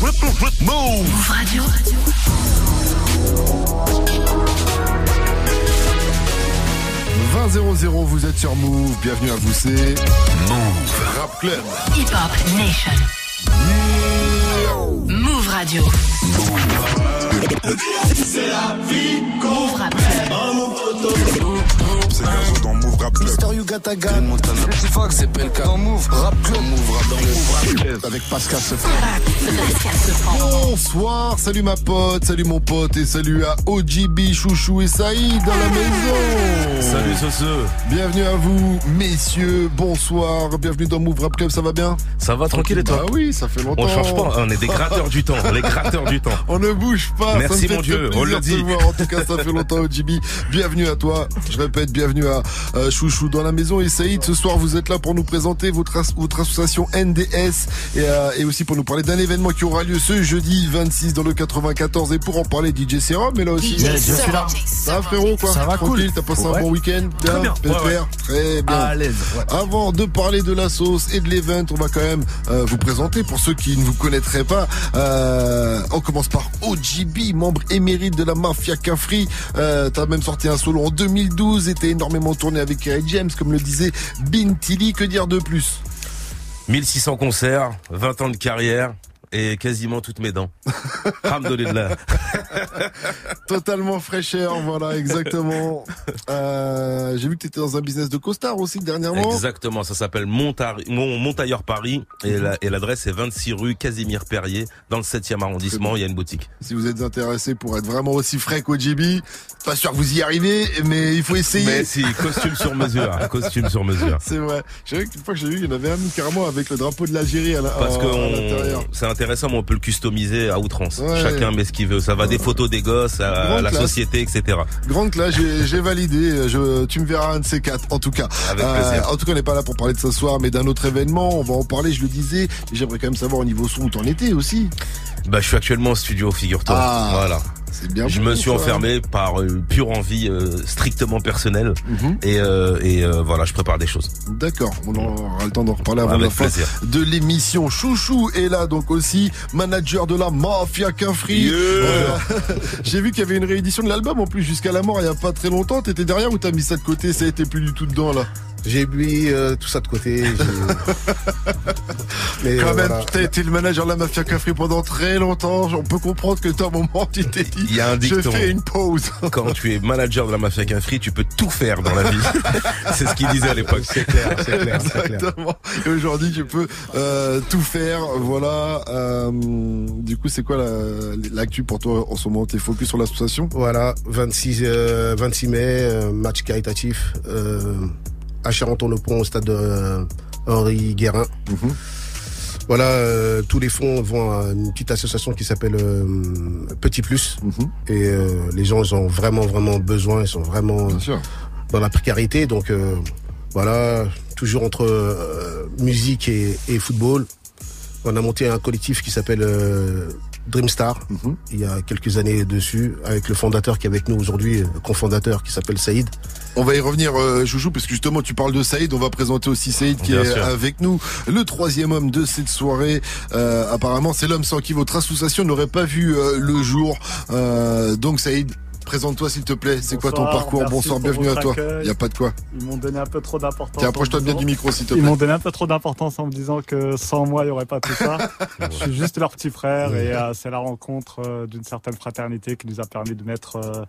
Move Radio. vous êtes sur Move, bienvenue à vous, c'est Move Rap Club. Hip Hop Nation. Move Radio. C'est la vie Move Rap Club. C'est Gazo dans Move Rap Club. Mister Yugataga. C'est Fox, c'est Pelka. Dans Move Rap Club. Move Rap dans Move Rap Club. Avec Pascal Bonsoir, salut ma pote, salut mon pote et salut à OGB, Chouchou et Saïd dans la maison. Salut Soso. Bienvenue à vous, messieurs, bonsoir, bienvenue dans Move Rap Club, ça va bien? Ça va tranquille et toi? Bah oui, ça fait longtemps. On change pas, on est des gratteurs du temps, les gratteurs du temps. On ne bouge pas. Merci, ça me fait mon Dieu, on le dit. En tout cas, ça fait longtemps, OGB. Bienvenue à toi. Je répète, bienvenue à euh, Chouchou dans la maison. Et Saïd, ce soir, vous êtes là pour nous présenter votre, as- votre association NDS et, euh, et aussi pour nous parler d'un événement qui aura lieu ce jeudi 26 dans le 94. Et pour en parler, DJ Serum, mais là aussi. DJ Serum. Ça va, frérot, quoi? Ça va, Tranquille, cool. T'as passé un bon week-end? Bien, bien, ouais, Très bien. À l'aise. Avant de parler de la sauce et de l'event, on va quand même euh, vous présenter pour ceux qui ne vous connaîtraient pas. Euh, on commence par OGB, membre émérite de la mafia Cafri. T'as même sorti un solo en 2012 et énormément tourné avec Kerry James, comme le disait Bintili. Que dire de plus? 1600 concerts, 20 ans de carrière et quasiment toutes mes dents. Alhamdoulilah. Totalement fraîcheur, voilà, exactement. Euh, J'ai vu que t'étais dans un business de costard aussi dernièrement. Exactement, ça s'appelle Montailleur Paris et la- et l'adresse est 26 rue Casimir Perrier dans le 7e arrondissement, il y a une boutique. Si vous êtes intéressé pour être vraiment aussi frais qu'OGB, pas sûr que vous y arrivez, mais il faut essayer. Mais si, costume sur mesure, costume sur mesure. C'est vrai. J'ai vu qu'une fois que j'ai vu, il y en avait un carrément avec le drapeau de l'Algérie à la- Parce que intéressant, mais on peut le customiser à outrance. Ouais. Chacun met ce qu'il veut. Ça va des photos des gosses à Grande la classe. société, etc. Grande classe, j'ai validé. Je, tu me verras un de ces quatre, en tout cas. Euh, Avec plaisir. en tout cas, on n'est pas là pour parler de ce soir, mais d'un autre événement. On va en parler, je le disais. J'aimerais quand même savoir au niveau son où t'en étais aussi. Bah, je suis actuellement au studio, figure-toi. Ah. Voilà. Bien. Je me suis ça. enfermé par euh, pure envie euh, strictement personnelle Mhm. et, euh, et euh, voilà, je prépare des choses. D'accord, on aura le temps d'en reparler avant Avec la fin plaisir. de l'émission. Chouchou est là donc aussi, manager de la Mafia Quinfri. Yeah. Euh, J'ai vu qu'il y avait une réédition de l'album en plus jusqu'à la mort il y a pas très longtemps. T'étais derrière ou t'as mis ça de côté? Ça a été plus du tout dedans là? J'ai mis euh, tout ça de côté. Mais Quand euh, même, voilà. t'as été le manager de la Mafia Quinfri pendant très longtemps. On peut comprendre que toi, à un moment, tu t'es dit, Il y a un je dicton. fais une pause. Quand tu es manager de la Mafia Quinfri, tu peux tout faire dans la vie. C'est ce qu'il disait à l'époque. C'est clair, c'est clair, c'est clair. Exactement. Et aujourd'hui, tu peux euh, tout faire. Voilà. Euh, du coup, c'est quoi la- l'actu pour toi en ce moment? T'es focus sur l'association? Voilà, 26, euh, 26 mai, match caritatif à Charenton-le-Pont au stade de euh, Henri Guérin. Mhm. Voilà, euh, tous les fonds vont à une petite association qui s'appelle euh, Petit Plus. Mhm. Et euh, les gens, ils ont vraiment, vraiment besoin. Ils sont vraiment dans la précarité. Donc voilà, toujours entre musique et, et football. On a monté un collectif qui s'appelle euh, Dreamstar Mhm. il y a quelques années dessus, avec le fondateur qui est avec nous aujourd'hui, le cofondateur qui s'appelle Saïd. On va y revenir, euh, Chouchou, parce que justement, tu parles de Saïd. On va présenter aussi Saïd qui Bien est sûr. avec nous, le troisième homme de cette soirée. Euh, apparemment, c'est l'homme sans qui votre association n'aurait pas vu euh, le jour. Euh, donc, Saïd. Présente-toi s'il te plaît, c'est quoi ton parcours Bonsoir, bienvenue à toi. Il y a pas de quoi. Ils m'ont donné un peu trop d'importance. Approche-toi bien du micro s'il te Ils plaît. m'ont donné un peu trop d'importance en me disant que sans moi, il n'y aurait pas tout ça. Je suis juste leur petit frère et euh, c'est la rencontre euh, d'une certaine fraternité qui nous a permis de mettre euh,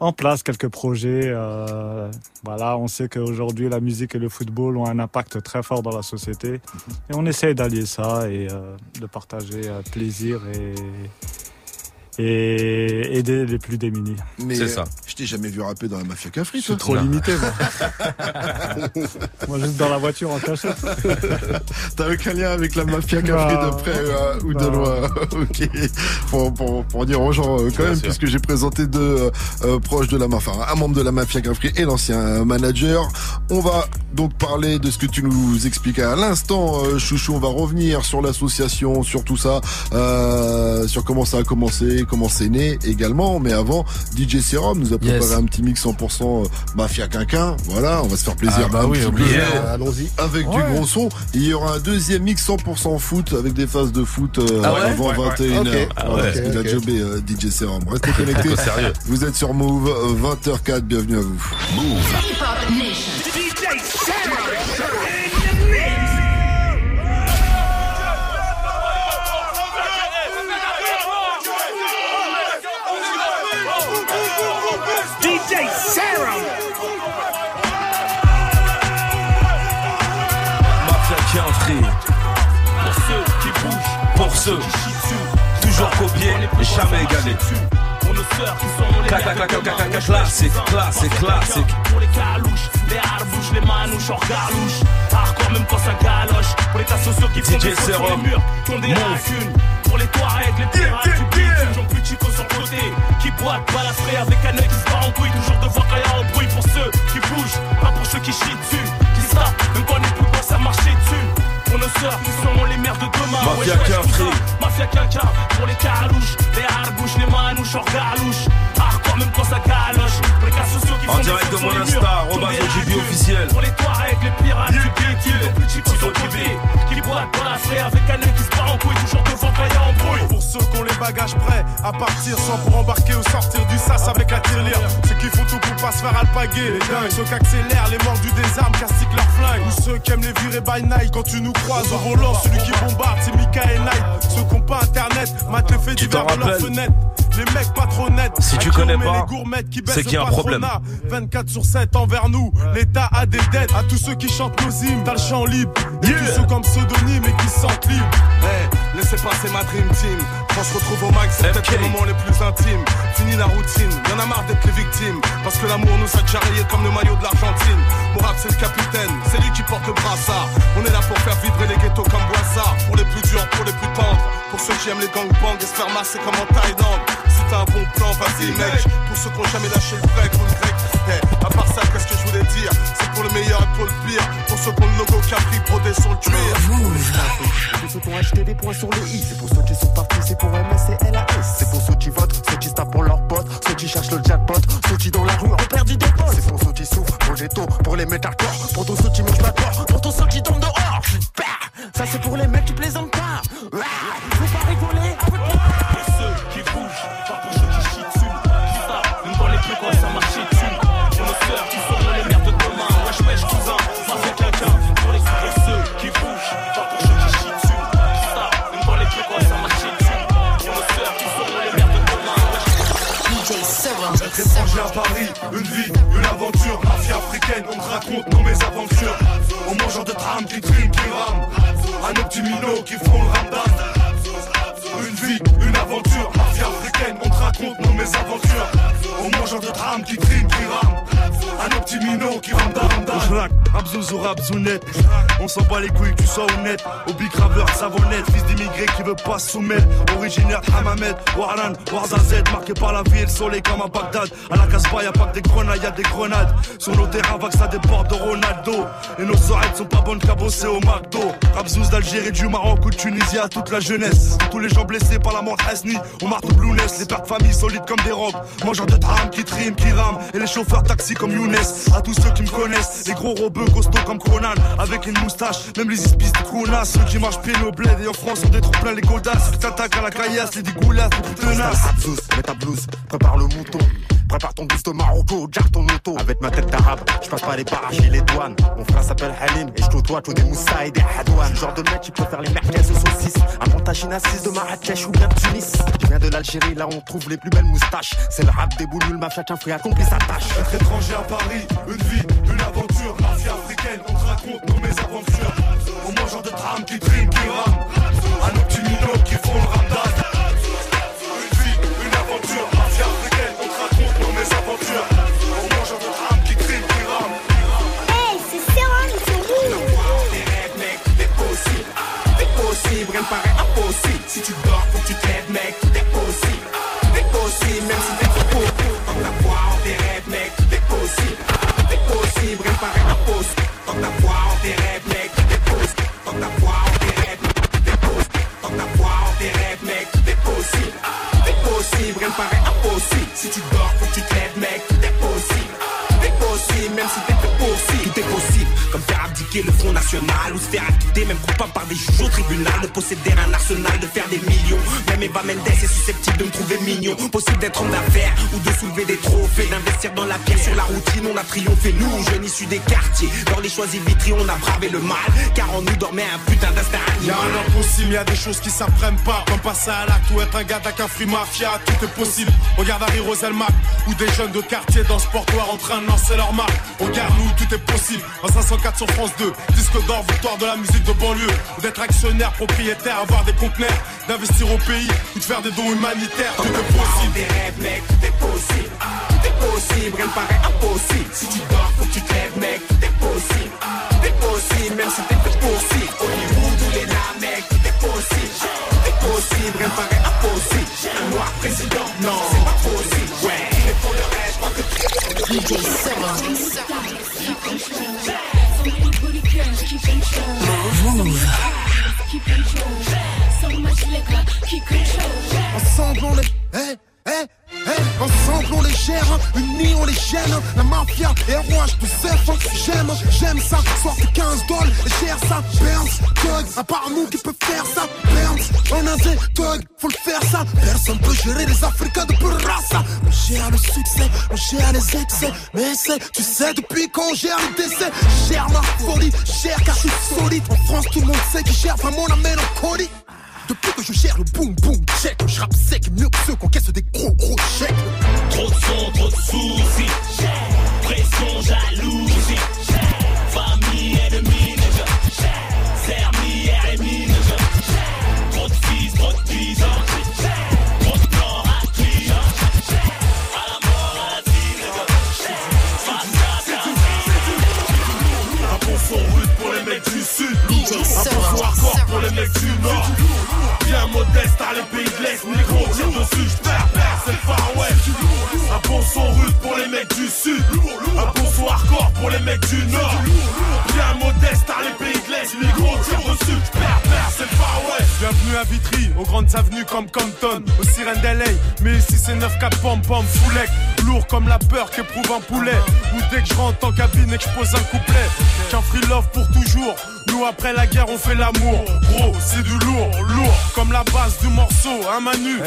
en place quelques projets. euh, voilà, on sait qu'aujourd'hui, la musique et le football ont un impact très fort dans la société. Et on essaye d'allier ça et euh, de partager euh, plaisir et, et aider les plus démunis. Mais C'est ça. Je t'ai jamais vu rapper dans la mafia Cafri, Je toi. suis trop Non. limité, moi. moi, juste dans la voiture en cachette. T'as aucun lien avec la mafia Cafri Non. de près euh, ou de loin. ok. Pour, pour, pour dire aux gens euh, quand Bien même, sûr. puisque j'ai présenté deux euh, euh, proches de la mafia, enfin, un membre de la mafia Cafri et l'ancien manager. On va donc parler de ce que tu nous expliquais à l'instant, euh, Chouchou. On va revenir sur l'association, sur tout ça, euh, sur comment ça a commencé, comment c'est né également. Mais avant, DJ Serum nous a préparé Yes. un petit mix 100% euh, Mafia Quinquin. Voilà, on va se faire plaisir. Ah bah oui, euh, Allons-y. avec du gros son. Et il y aura un deuxième mix 100% foot avec des phases de foot euh, Ah ouais avant 21h. Ok. Voilà, Ah ouais. parce qu'il a jobé euh, DJ Serum. Restez connectés. Vous êtes sur Move, euh, 20h04, bienvenue à vous. Hip DJ Serum. Mafia qui intrigue. Pour ceux qui bougent, pour ceux. Toujours copié, jamais égalé. Sœurs qui sont les classique, classique, classique. Pour les calouches, les harbouches, les manouches, hors galouche. Hardcore même quand ça galoche. Pour les tas sociaux qui font des sur les murs, qui ont des lacunes. Pour les Touaregs, les pirates du beat, Jean plus Chico sur côté. Qui boite, balafré avec un œil qui se bat en couille. Toujours devant quand y a un bruit pour ceux qui bougent, pas pour ceux qui chient dessus. Qui savent, même quand on n'est plus ça marcher dessus. Pour nos sœurs qui sont les mères de demain. Mafia wesh, qu'un. Mafia quelqu'un pour les calouches, les harbouches, les manouches, hors galouche. Hardcore même quand ça galoche. Les cas sociaux qui En font des direct de qui ont Robin lacunes. officiel. Pour les Touaregs, les pirates du beat, les plus chicos sur le côté. Qui boitent dans la frais avec un œil qui se bat en couille. Toujours devant quand y a embrouille. Pour ceux qui ont les bagages prêts à partir sans pour embarquer ou sortir du sas avec la tirelire. Ceux qui font tout pour pas se faire alpaguer. Les dingues, ceux qui accélèrent les mordus des armes, castiquent leurs flingues. Ou ceux qui aiment les virer by night quand tu nous croises au volant. Celui qui bombarde, c'est Mika et Night. Ceux qui ont pas internet, matent les faits divers de leurs rappelles fenêtres. Les mecs pas trop nets. Si tu connais pas, les gourmettes qui baissent c'est qu'il y a un problème. patronat. 24 sur 7 envers nous. L'État a des dettes à tous ceux qui chantent nos hymnes. T'as le chant libre. Et tous ceux comme pseudonyme et qui se sentent libres. Laissez passer ma dream team. Quand je retrouve au max, c'est peut-être les moments les plus intimes. Fini la routine, y'en a marre d'être les victimes. Parce que l'amour nous a déjà comme le maillot de l'Argentine. Mourad, c'est le capitaine, c'est lui qui porte le brassard. On est là pour faire vibrer les ghettos comme Boissard. Pour les plus durs, pour les plus tendres. Pour ceux qui aiment les gangbangs et se faire masser comme en Thaïlande. Si t'as un bon plan, vas-y, mec. Pour ceux qui ont jamais lâché le break ou le grec. Eh, à part ça, qu'est-ce que je voulais dire? C'est pour le meilleur et pour le pire. Pour ceux qui ont le logo Capri brodé sur le cuir. C'est ceux qui ont acheté des points sur le i. C'est pour ceux qui sont partis, c'est pour MS et LAS. C'est pour ceux qui votent, ceux qui se tapent pour leurs potes, ceux qui cherchent le jackpot, ceux qui dans la rue ont perdu des potes. C'est pour ceux qui souffrent, pour les taux, pour les mettre à corps, pour tous ceux qui mangent pas corps, pour tous ceux qui tombent dehors. Bah, ça c'est pour les mecs qui plaisantent pas. Faut pas rigoler étranger à Paris, une vie, une aventure, mafia africaine, on te raconte nos mésaventures. Aux mangeurs de tram qui triment, qui nos petits minots qui font le ramadan. Une vie, une aventure, mafia africaine, on te raconte nos mésaventures. Aux mangeurs de tram qui triment, qui nos petits minots qui rament Jrac, Abzouz ou Rabzounette On s'en bat les couilles, tu sois honnête. Au big graveur, savonnette Fils d'immigré qui veut pas soumettre. Originaire de Hamamed, Warlan, Warzazet Marqué par la ville, soleil comme à Bagdad. À la Casbah, y'a pas que des grenades, y'a des grenades. Sur nos terrains, vague ça déborde de Ronaldo. Et nos oreilles sont pas bonnes bosser au McDo. Rabzouz d'Algérie, du Maroc ou de Tunisie à toute la jeunesse. Tous les gens blessés par la mort Hasni On marque Blouness, les pères de famille solides comme des robes. Mangeurs de tram qui triment, qui rament. Et les chauffeurs taxi comme Younes. À tous ceux qui me connaissent Les gros robeux costauds comme Conan Avec une moustache, même les ispis de Kuna Ceux qui marchent pieds au bled et en France on détroupe plein les godasses Qui t'attaquent à la caillasse, les dégoulasse, les plus tenaces mets ta blouse, prépare le mouton. Prépare ton bus de Marocco, garde ton auto. Avec ma tête d'arabe, je passe pas les barrages et les douanes. Mon frère s'appelle Halim et je côtoie tous des Moussa et des Hadouane. Genre de mec qui préfère les merguez aux saucisses. Un montagine assise de Marrakech ou bien de Tunis. Je viens de l'Algérie, là on trouve les plus belles moustaches. C'est le rap des bouloules, ma un frère accomplit sa tâche. Être étranger à Paris, une vie, une aventure, mafia africaine, on te raconte nos mésaventures. Aux mangeurs de tram qui triment, qui rament, à nos petits minots qui font le ramadan. Une vie, une aventure, mafia africaine, on te raconte nos mésaventures. Aux mangeurs de tram qui triment, qui rament. Hey, c'est Serum, c'est vous Des rêves, mec, tout est possible. Tout est possible, rien ne paraît impossible. Si tu dors, faut que tu te Eva Mendes est susceptible de me trouver mignon. Possible d'être homme d'affaires ou de soulever des trophées, d'investir dans la pierre sur la routine. On a triomphé, nous, jeunes issus des quartiers. Dans les choisis vitri, on a bravé le mal, car en nous dormait un putain d'instinct Y'a animal. un impossible, y'a des choses qui s'apprennent pas. Comme passer à l'acte ou être un gars d'un free mafia, tout est possible. Regarde Harry Roselmack ou des jeunes de quartier dans ce portoir en train de lancer leur marque. Regarde nous, tout est possible. En 504 sur France 2, disque d'or, victoire de la musique de banlieue. Ou d'être actionnaire, propriétaire, avoir des conteneurs, d'investir au pays ou de faire des dons humanitaires, tout est possible. Des rêves, mec, tout est possible. Tout est possible, rien ne paraît impossible. Si tu dors, faut que tu te lèves, mec, tout est possible. Tout est possible, même si t'es fait poursuivre. Hollywood ou les là, mec, tout est possible. Tout est possible, rien ne paraît impossible. Un noir président, non, c'est pas possible. Ouais, mais pour le reste, je crois que DJ Ensemble on les. Eh, eh, eh, ensemble on les gère, unis on les gêne. La mafia et rouage tout F, hein. j'aime, j'aime ça. Sorte 15 dollars et gère ça. Burns, Thug, à part nous qui peut faire ça. Burns, on a des Thug, faut le faire ça. Personne peut gérer les Africains de pure race. On gère le succès, on gère les excès. Mais c'est, tu sais, depuis qu'on gère le décès, gère ma folie, gère car je suis solide. En France, tout le monde sait qui gère vraiment la mélancolie. Depuis que je gère le boom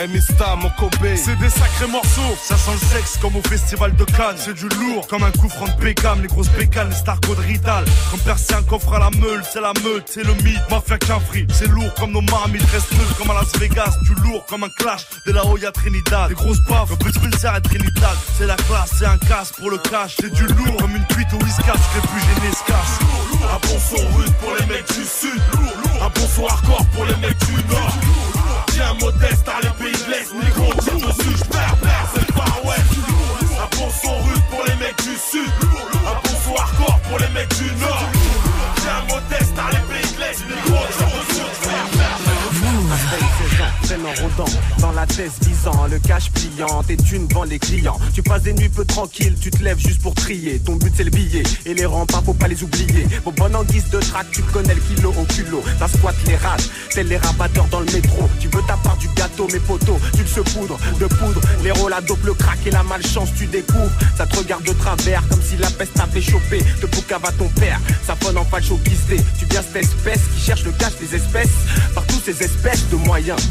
Mista. C'est des sacrés morceaux, Ça sent le sexe comme au festival de Cannes. c'est du lourd. Comme un coup franc de Beckham, les grosses bécanes, les stars de Rital. Comme percer un coffre à la meule, c'est la meute, c'est le mythe. Mafia qu'un free, c'est lourd comme nos marmites. Reste comme à Las Vegas, du lourd comme un clash. De la Hoya Trinidad, des grosses baffes, de Spencer et Trinidad. C'est la classe, c'est un casse pour le cash. C'est du lourd comme une cuite au whiskas, serait plus gêné, se casse. Un bon son rude pour les mecs du sud. Un bon son hardcore pour les mecs du nord. Modeste à les pays de l'Est. Négro, tire dessus, j'perds, perds, c'est le Far West. Un bon rude pour les mecs du sud. Un bon son hardcore pour les mecs du nord. En rôdant dans la thèse visant le cash pliant tu ne vends les clients. Tu passes des nuits peu tranquilles, tu te lèves juste pour trier. Ton but c'est le billet et les remparts faut pas les oublier. Bon bon en guise de track, tu connais le kilo au culot. T'as squat les rages, tels les rabatteurs dans le métro. Tu veux ta part du gâteau, mes poteaux, tu le saupoudres de poudre. Les rôles la dope, le crack et la malchance, tu découvres. Ça te regarde de travers comme si la peste t'avait chopé. Te boucave à ton père, ça phone en facho guisté. Tu viens cette espèce qui cherche le cash des espèces par tous ces espèces de moyens.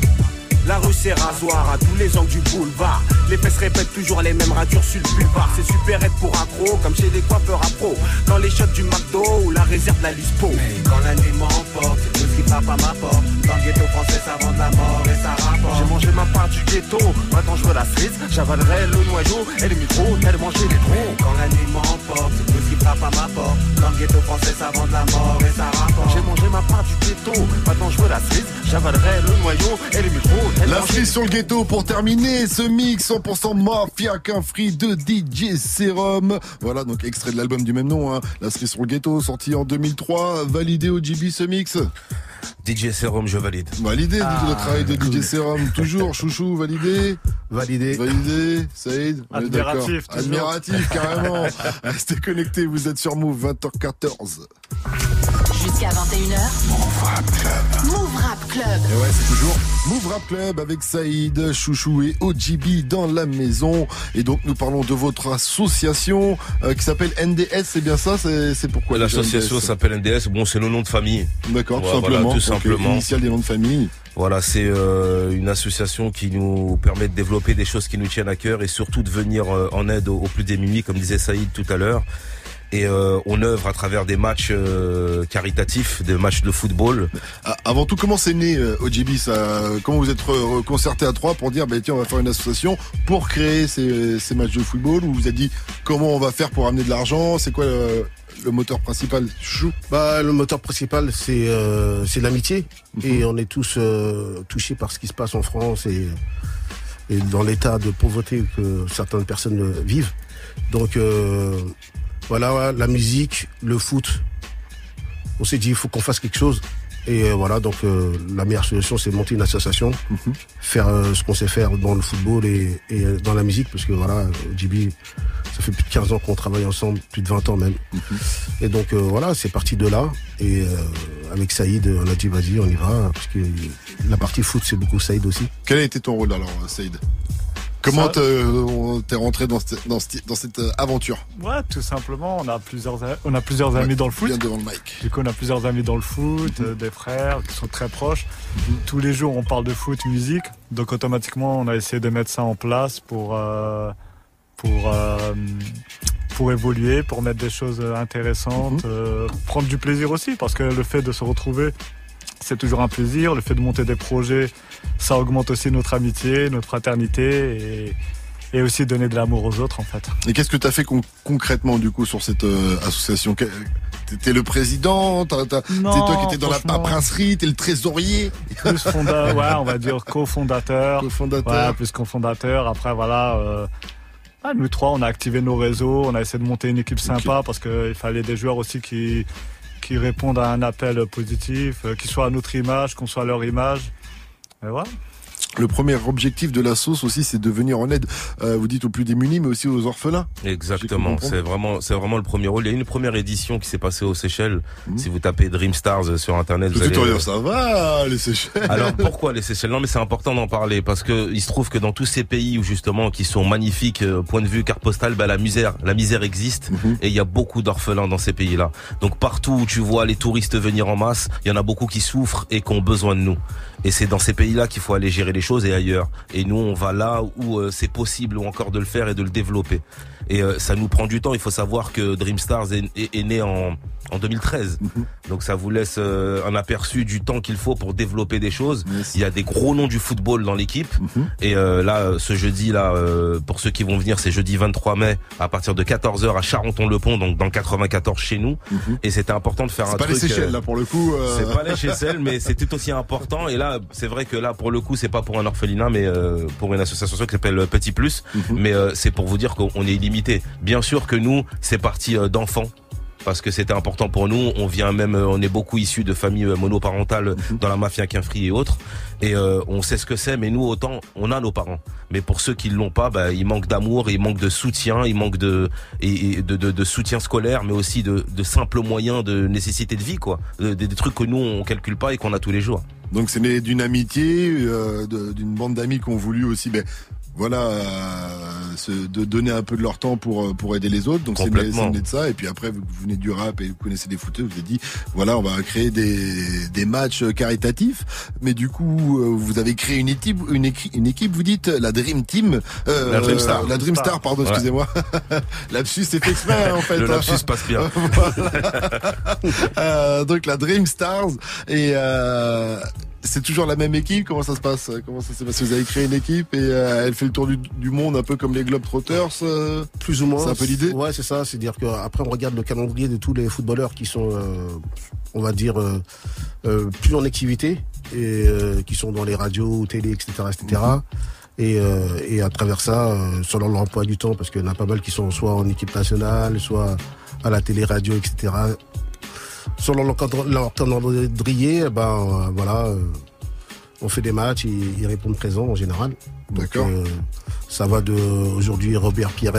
La rue c'est rasoir à tous les angles du boulevard. Les fesses répètent toujours les mêmes ratures sur le boulevard. C'est super être pour accro, comme chez des coiffeurs à pro. Dans les shots du McDo ou la réserve de la Lispo. Mais quand la nuit m'emporte, tout ce qui frappe à ma porte. Dans le ghetto français, ça vend de la mort et ça rapporte. J'ai mangé ma part du ghetto, maintenant je veux la cerise. J'avalerai le noyau et le micro, tellement j'ai les trop. Quand la nuit m'emporte, tout ce qui frappe à ma porte. Dans le ghetto français, ça vend de la mort et ça rapporte. J'ai mangé ma part du ghetto, maintenant je veux la cerise. J'avalerai le noyau et le micro, tellement La cerise sur le ghetto pour terminer ce mix 100% mafia qu'un free de DJ Serum. Voilà donc extrait de l'album du même nom, hein. La cerise sur le ghetto sorti en 2003, validé au GB ce mix. DJ Serum, je valide. Validé Ah, le travail de DJ Serum, toujours chouchou validé. Validé. Validé, Saïd on est Admiratif. Admiratif carrément. Restez connectés, vous êtes sur Move 20h14. Jusqu'à 21h. Move Rap Club. Move Rap Club. Et ouais, c'est toujours Move Rap Club avec Saïd, Chouchou et OGB dans la maison. Et donc nous parlons de votre association euh, qui s'appelle NDS, c'est bien ça C'est pourquoi L'association s'appelle NDS. Bon, c'est le nom de famille. D'accord, tout Voilà, simplement. tout Donc, simplement. Initial des noms de famille. Voilà, c'est euh, une association qui nous permet de développer des choses qui nous tiennent à cœur et surtout de venir euh, en aide aux, aux plus démunis, comme disait Saïd tout à l'heure. Et euh, on œuvre à travers des matchs euh, caritatifs, des matchs de football. Ah, Avant tout, comment c'est né euh, OGB ça Comment vous êtes concerté à trois pour dire, bah, tiens, on va faire une association pour créer ces, ces matchs de football Ou vous avez dit, comment on va faire pour amener de l'argent? C'est quoi le, le moteur principal Chou? Bah, le moteur principal, c'est euh, c'est l'amitié. Et on est tous euh, touchés par ce qui se passe en France et, et dans l'état de pauvreté que certaines personnes euh, vivent. Donc, euh, voilà, la musique, le foot. On s'est dit, il faut qu'on fasse quelque chose. Et euh, voilà, donc euh, la meilleure solution, c'est de monter une association, faire euh, ce qu'on sait faire dans le football et, et, dans la musique, parce que voilà, JB, ça fait plus de 15 ans qu'on travaille ensemble, plus de 20 ans même. Et donc euh, voilà, c'est parti de là. Et euh, avec Saïd, on a dit vas-y, on y va, parce que la partie foot, c'est beaucoup Saïd aussi. Quel a été ton rôle alors, Saïd? Comment t'es rentré dans cette, dans cette, dans cette euh, aventure Ouais, tout simplement. On a plusieurs, on a plusieurs amis dans le foot. Bien devant le mic. Du coup, on a plusieurs amis dans le foot, euh, des frères qui sont très proches. Tous les jours, on parle de foot, musique. Donc, automatiquement, on a essayé de mettre ça en place pour, euh, pour, euh, pour évoluer, pour mettre des choses intéressantes, euh, prendre du plaisir aussi, parce que le fait de se retrouver, c'est toujours un plaisir. Le fait de monter des projets, ça augmente aussi notre amitié, notre fraternité et, et aussi donner de l'amour aux autres, en fait. Et qu'est-ce que tu as fait con- concrètement du coup sur cette euh, association? T'es le président Non, toi qui étais dans la paperasserie T'es le trésorier plus fonda ouais, on va dire cofondateur. Cofondateur. Ouais, plus cofondateur. Après, voilà. euh, ah, nous trois, on a activé nos réseaux, on a essayé de monter une équipe sympa parce qu'il fallait des joueurs aussi qui, qui répondent à un appel positif, euh, qui soient à notre image, qu'on soit à leur image. Le premier objectif de la sauce aussi, c'est de venir en aide, euh, vous dites aux plus démunis, mais aussi aux orphelins. Exactement, c'est vraiment, c'est vraiment le premier rôle. Il y a une première édition qui s'est passée aux Seychelles. Si vous tapez Dream Stars sur internet, vous Le allez. tutoriel, ça va, les Seychelles. Alors pourquoi les Seychelles? Non mais c'est important d'en parler parce que il se trouve que dans tous ces pays où justement qui sont magnifiques euh, point de vue carte postale, bah, la misère, la misère existe et il y a beaucoup d'orphelins dans ces pays-là. Donc partout où tu vois les touristes venir en masse, il y en a beaucoup qui souffrent et qui ont besoin de nous. Et c'est dans ces pays-là qu'il faut aller gérer les choses et ailleurs. Et nous on va là où euh, c'est possible ou encore de le faire et de le développer. Et euh, ça nous prend du temps. Il faut savoir que Dream Stars est, est- est né en, en 2013. Donc ça vous laisse euh, un aperçu du temps qu'il faut pour développer des choses. Il y a des gros noms du football dans l'équipe. Et euh, là, ce jeudi, là, euh, pour ceux qui vont venir, c'est jeudi 23 mai à partir de 14h à Charenton-le-Pont, donc dans le 94 chez nous. Et c'était important de faire C'est un pas les truc. Seychelles, euh, là, pour le coup. c'est pas les Seychelles, mais c'est tout aussi important. Et là, c'est vrai que là, pour le coup, c'est pas pour un orphelinat, mais pour une association qui s'appelle Petit Plus. Mais c'est pour vous dire qu'on est illimité. Bien sûr que nous, c'est parti d'enfants. Parce que c'était important pour nous. On vient même, euh, on est beaucoup issus de familles euh, monoparentales dans la mafia Quinfri et autres. Et euh, on sait ce que c'est. Mais nous, autant, on a nos parents. Mais pour ceux qui l'ont pas, bah, il manque d'amour, il manque de soutien, il manque de et, et de, de, de soutien scolaire, mais aussi de, de simples moyens de nécessité de vie, quoi. De- des, des trucs que nous on calcule pas et qu'on a tous les jours. Donc c'est né d'une amitié, euh, d'une bande d'amis qui ont voulu aussi, ben voilà, euh, se, de donner un peu de leur temps pour euh, pour aider les autres. Donc c'est de ça. Et puis après, vous venez du rap et vous connaissez des footeux, vous êtes dit, voilà, on va créer des des matchs caritatifs. Mais du coup, euh, vous avez créé une équipe, une, équi- une équipe, vous dites la Dream Team, euh, La Dream Star. la Dream Star, pardon, Ouais. excusez-moi. Lapsus, c'est fait exprès hein, en fait. Le hein. lapsus passe bien. Voilà. Euh, donc la Dream Stars et euh, c'est toujours la même équipe. Comment ça se passe Comment ça s'est passé? Vous avez créé une équipe et euh, elle fait le tour du, du monde un peu comme les Globetrotters. euh? Plus ou moins. C'est un peu l'idée? Ouais, c'est ça. C'est-à-dire qu'après, on regarde le calendrier de tous les footballeurs qui sont, euh, on va dire, euh, euh, plus en activité et euh, qui sont dans les radios, télé, etc., etc. Et, euh, et à travers ça, euh, selon leur emploi du temps, parce qu'il y en a pas mal qui sont soit en équipe nationale, soit à la télé, radio, etc. Selon leur, cadre- leur calendrier, eh ben euh, voilà, euh, on fait des matchs, ils, ils répondent présents en général. Donc, D'accord. euh, ça va de aujourd'hui Robert Pires,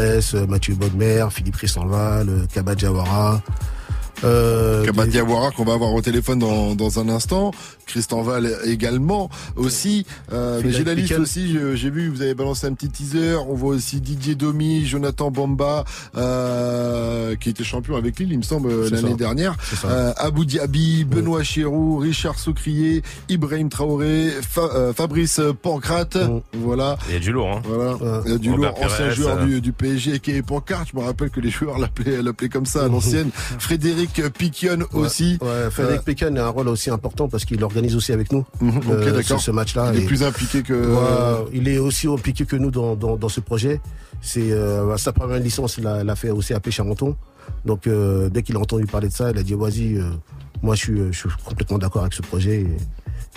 Mathieu Bodmer, Philippe Rissanval, euh, Kaba Jawara, Euh, Kabadi Awara qu'on va avoir au téléphone dans, dans un instant. Christian Val également aussi. Euh, mais j'ai la liste aussi. J'ai vu vous avez balancé un petit teaser. On voit aussi Didier Domi, Jonathan Bamba euh, qui était champion avec Lille, il me semble l'année dernière. C'est ça. Euh, Abou Diaby, Benoît Chérou, Richard Soucrier, Ibrahim Traoré, Fa- euh, Fabrice Pancrate. Voilà. Il y a du lourd, hein. Voilà. Il y a du Robert lourd, ancien Pires, joueur euh. du, du PSG qui est Pancarte. Je me rappelle que les joueurs l'appelaient, l'appelaient comme ça à l'ancienne. Frédéric Piquion aussi. Ouais, Frédéric Pécan a un rôle aussi important parce qu'il organise aussi avec nous Mhm, ok, euh, d'accord. ce, match-là. Il est plus impliqué que. Il est aussi impliqué que nous dans, dans, dans ce projet. C'est euh, sa première licence, il a, il a fait aussi à Charenton. Donc euh, dès qu'il a entendu parler de ça, il a dit vas-y, moi je suis, je suis complètement d'accord avec ce projet.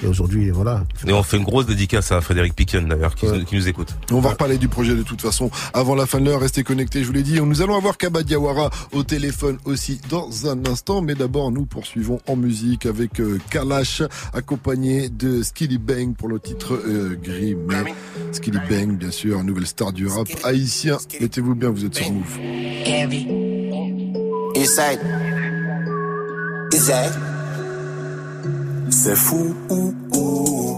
Et, aujourd'hui, voilà. Et on fait une grosse dédicace à Frédéric Piquen d'ailleurs qui, qui nous écoute. On va reparler du projet de toute façon avant la fin de l'heure. Restez connectés, je vous l'ai dit. Nous allons avoir Kaba Diawara au téléphone aussi dans un instant. Mais d'abord, nous poursuivons en musique avec euh, Kalash, accompagné de Skilly Bang pour le titre euh, Gris. Mais Skilly Bang, bien sûr, nouvelle star du rap haïtien. Mettez-vous bien, vous êtes sur Move. Inside. C'est fou, ou, ou.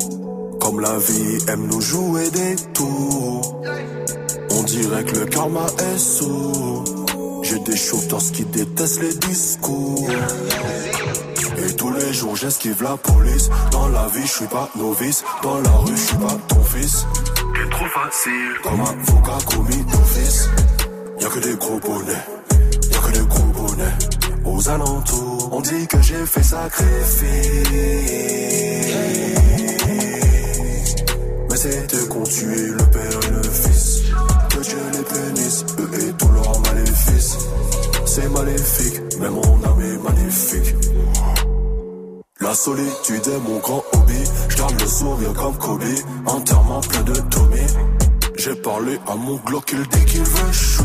comme la vie aime nous jouer des tours. On dirait que le karma est sourd. J'ai des shooters qui détestent les discours. Et tous les jours j'esquive la police. Dans la vie, je suis pas novice. Dans la rue, je suis pas ton fils. T'es trop facile. Comme un avocat commis d'office. Y'a que des gros bonnets. Y'a que des gros bonnets. Aux alentours, on dit que j'ai fait sacrifice. Mais c'était qu'on tuait le père et le fils. Que Dieu les bénisse, eux et tous leurs maléfices. C'est maléfique, mais mon âme est magnifique. La solitude est mon grand hobby. Je garde le sourire comme Kobe. Enterrement plein de Tommy. J'ai parlé à mon Glock, il dit qu'il veut shoot.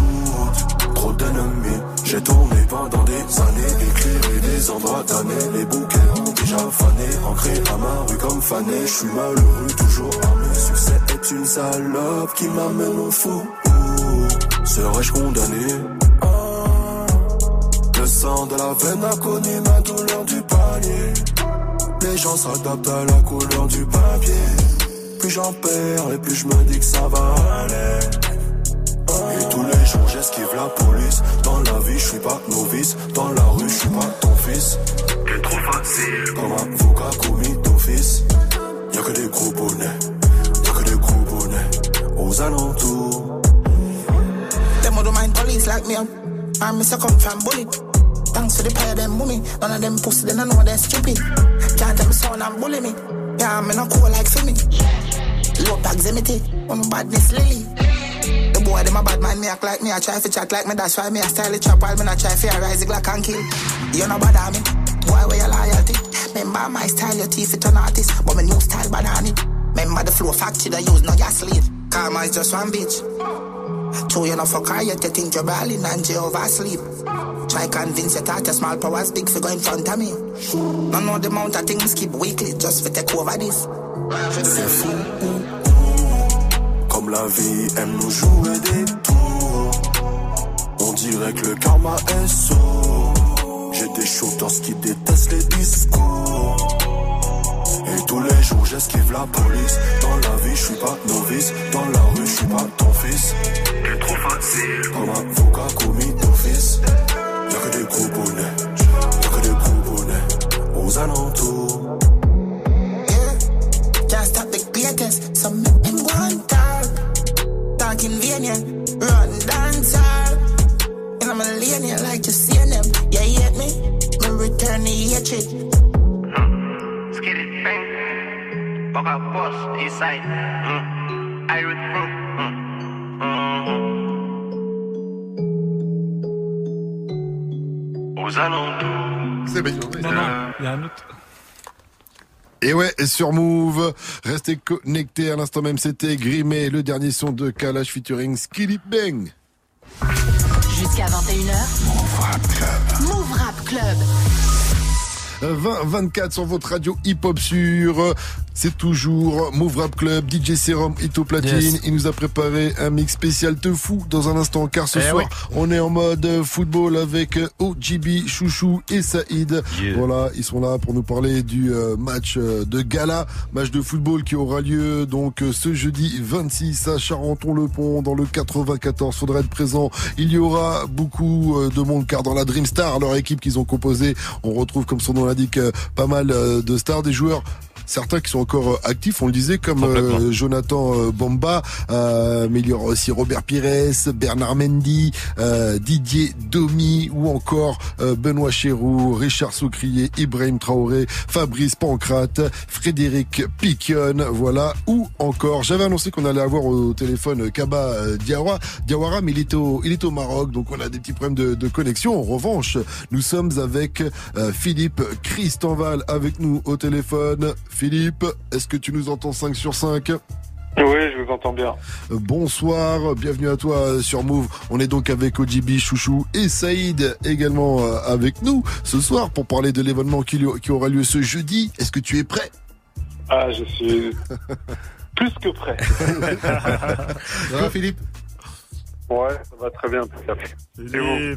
Trop d'ennemis. J'ai tourné pendant des années. Éclairé des endroits tannés. Les bouquets ont déjà fané. Ancré à ma rue comme fané. Je suis malheureux, toujours armé. Succès est une salope qui m'amène au fou. Serais-je condamné? Le sang de la veine a connu ma douleur du panier. Les gens s'adaptent à la couleur du papier. Plus j'en perds et plus je me dis que ça va aller. J'esquive la police. Dans la vie je suis pas novice. Dans la rue je suis pas ton fils. T'es trop facile. Comme un avocat commis d'office. Y'a que des gros bonnets. Y'a que des gros bonnets. Aux alentours. Them don't mind police like me. I'm Mr. Come from bully. Thanks for the pair them mummy. None of them pussy, they don't know they're stupid. Can't tell me son and bully me. Yeah, I'm in a cool like me. Low proximity, on badness lily. Boy, them a bad man, me act like me, I try to chat like me, that's why me a style it chop while me not try to rise the Glock and kill. You know bad me, boy, where your loyalty? Remember my style, your teeth it an artist, but my new style bad on it. Remember the flow factory, they use no gasoline. Karma is just one bitch. Two, you know, her, yet you think you're balling and Jehovah sleep. Try convince your thought your small powers big for go in front of me. Don't know the amount of things keep weekly just for take over this. Fou. Comme la vie aime nous jouer des tours. On dirait que le karma est sourd. J'ai des shooters qui détestent les discours. Et tous les jours j'esquive la police. Dans la vie je suis pas novice. Dans la rue je suis pas ton fils. T'es trop facile. Comme un avocat commis d'office. Y'a que des gros bonnets. Y'a que des gros bonnets. Aux alentours. Can't stop the greatest, so make go and vain, run dance. And I'm a millennial, like to see them. You hate me, me return the hatred. Skid it, bang. Fuck up, boss, east side. Mm. I recruit. Mm. Alentours. C'est bien. Non, non, il y a un autre. Et ouais, sur Move, restez connectés à l'instant même, c'était Grimé, le dernier son de Kalash featuring Skilly Bang. Jusqu'à 21h. Move Rap Club. Move Rap Club. 20-24 sur votre radio hip-hop sur c'est toujours Move Rap Club, DJ Serum, Ito Platine. Yes. Il nous a préparé un mix spécial te fou dans un instant, car ce Eh soir, on est en mode football avec OGB, Chouchou et Saïd. Yeah. Voilà, ils sont là pour nous parler du euh, match euh, de gala, match de football qui aura lieu donc euh, ce jeudi 26 à Charenton-le-Pont dans le 94. Faudra être présent. Il y aura beaucoup de monde car dans la Dream Star, leur équipe qu'ils ont composée, on retrouve comme son nom l'indique pas mal de stars, des joueurs certains qui sont encore euh, actifs, on le disait, comme euh, Jonathan euh, Bomba, euh, mais il y aura aussi Robert Pires, Bernard Mendy, euh, Didier Domi ou encore euh, Benoît Chéroux, Richard Soucrier, Ibrahim Traoré, Fabrice Pancrate, Frédéric Piquion, voilà, ou encore, j'avais annoncé qu'on allait avoir au téléphone Kaba Diawara, Diawara, mais il est au, il est au Maroc, donc on a des petits problèmes de, de connexion. En revanche, nous sommes avec euh, Philippe Christenval avec nous au téléphone. Philippe, est-ce que tu nous entends 5 sur 5 Oui, je vous entends bien. Bonsoir, bienvenue à toi sur Move. On est donc avec OGB, Chouchou et Saïd également euh, avec nous ce soir pour parler de l'événement qui, aura lieu ce jeudi. Est-ce que tu es prêt? Ah, je suis plus que prêt. Ça va Philippe Ouais, ça va très bien. tout à fait. Et vous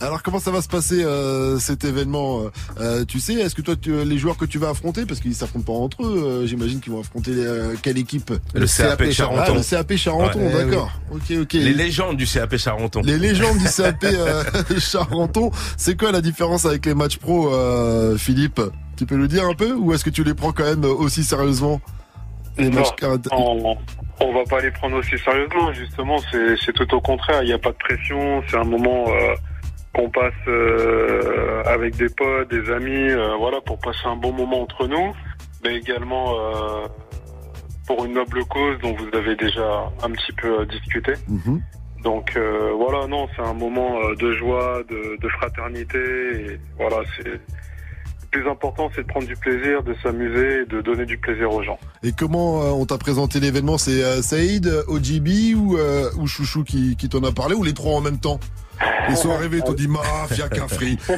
Alors comment ça va se passer euh, cet événement euh, euh, Tu sais, est-ce que toi tu- les joueurs que tu vas affronter, parce qu'ils s'affrontent pas entre eux, euh, j'imagine qu'ils vont affronter euh, quelle équipe Le CAP Charenton. Ah, le CAP Charenton, Ouais. d'accord. Ok, ok. Les légendes du CAP Charenton. Les légendes du CAP euh, Charenton, c'est quoi la différence avec les matchs pro, euh, Philippe? Tu peux nous dire un peu ou est-ce que tu les prends quand même aussi sérieusement? Les Non, matchs on, on va pas les prendre aussi sérieusement, justement, c'est tout au contraire, il n'y a pas de pression, c'est un moment euh, qu'on passe euh, avec des potes, des amis, euh, voilà, pour passer un bon moment entre nous, mais également euh, pour une noble cause dont vous avez déjà un petit peu euh, discuté. Mhm. Donc euh, voilà, non, c'est un moment de joie, de, de fraternité, et voilà, c'est le plus important, c'est de prendre du plaisir, de s'amuser et de donner du plaisir aux gens. Et comment euh, on t'a présenté l'événement? C'est euh, Saïd, OGB ou, euh, ou Chouchou qui, qui t'en a parlé ou les trois en même temps? Ils sont arrivés, ils t'ont dit Mafia Cafri.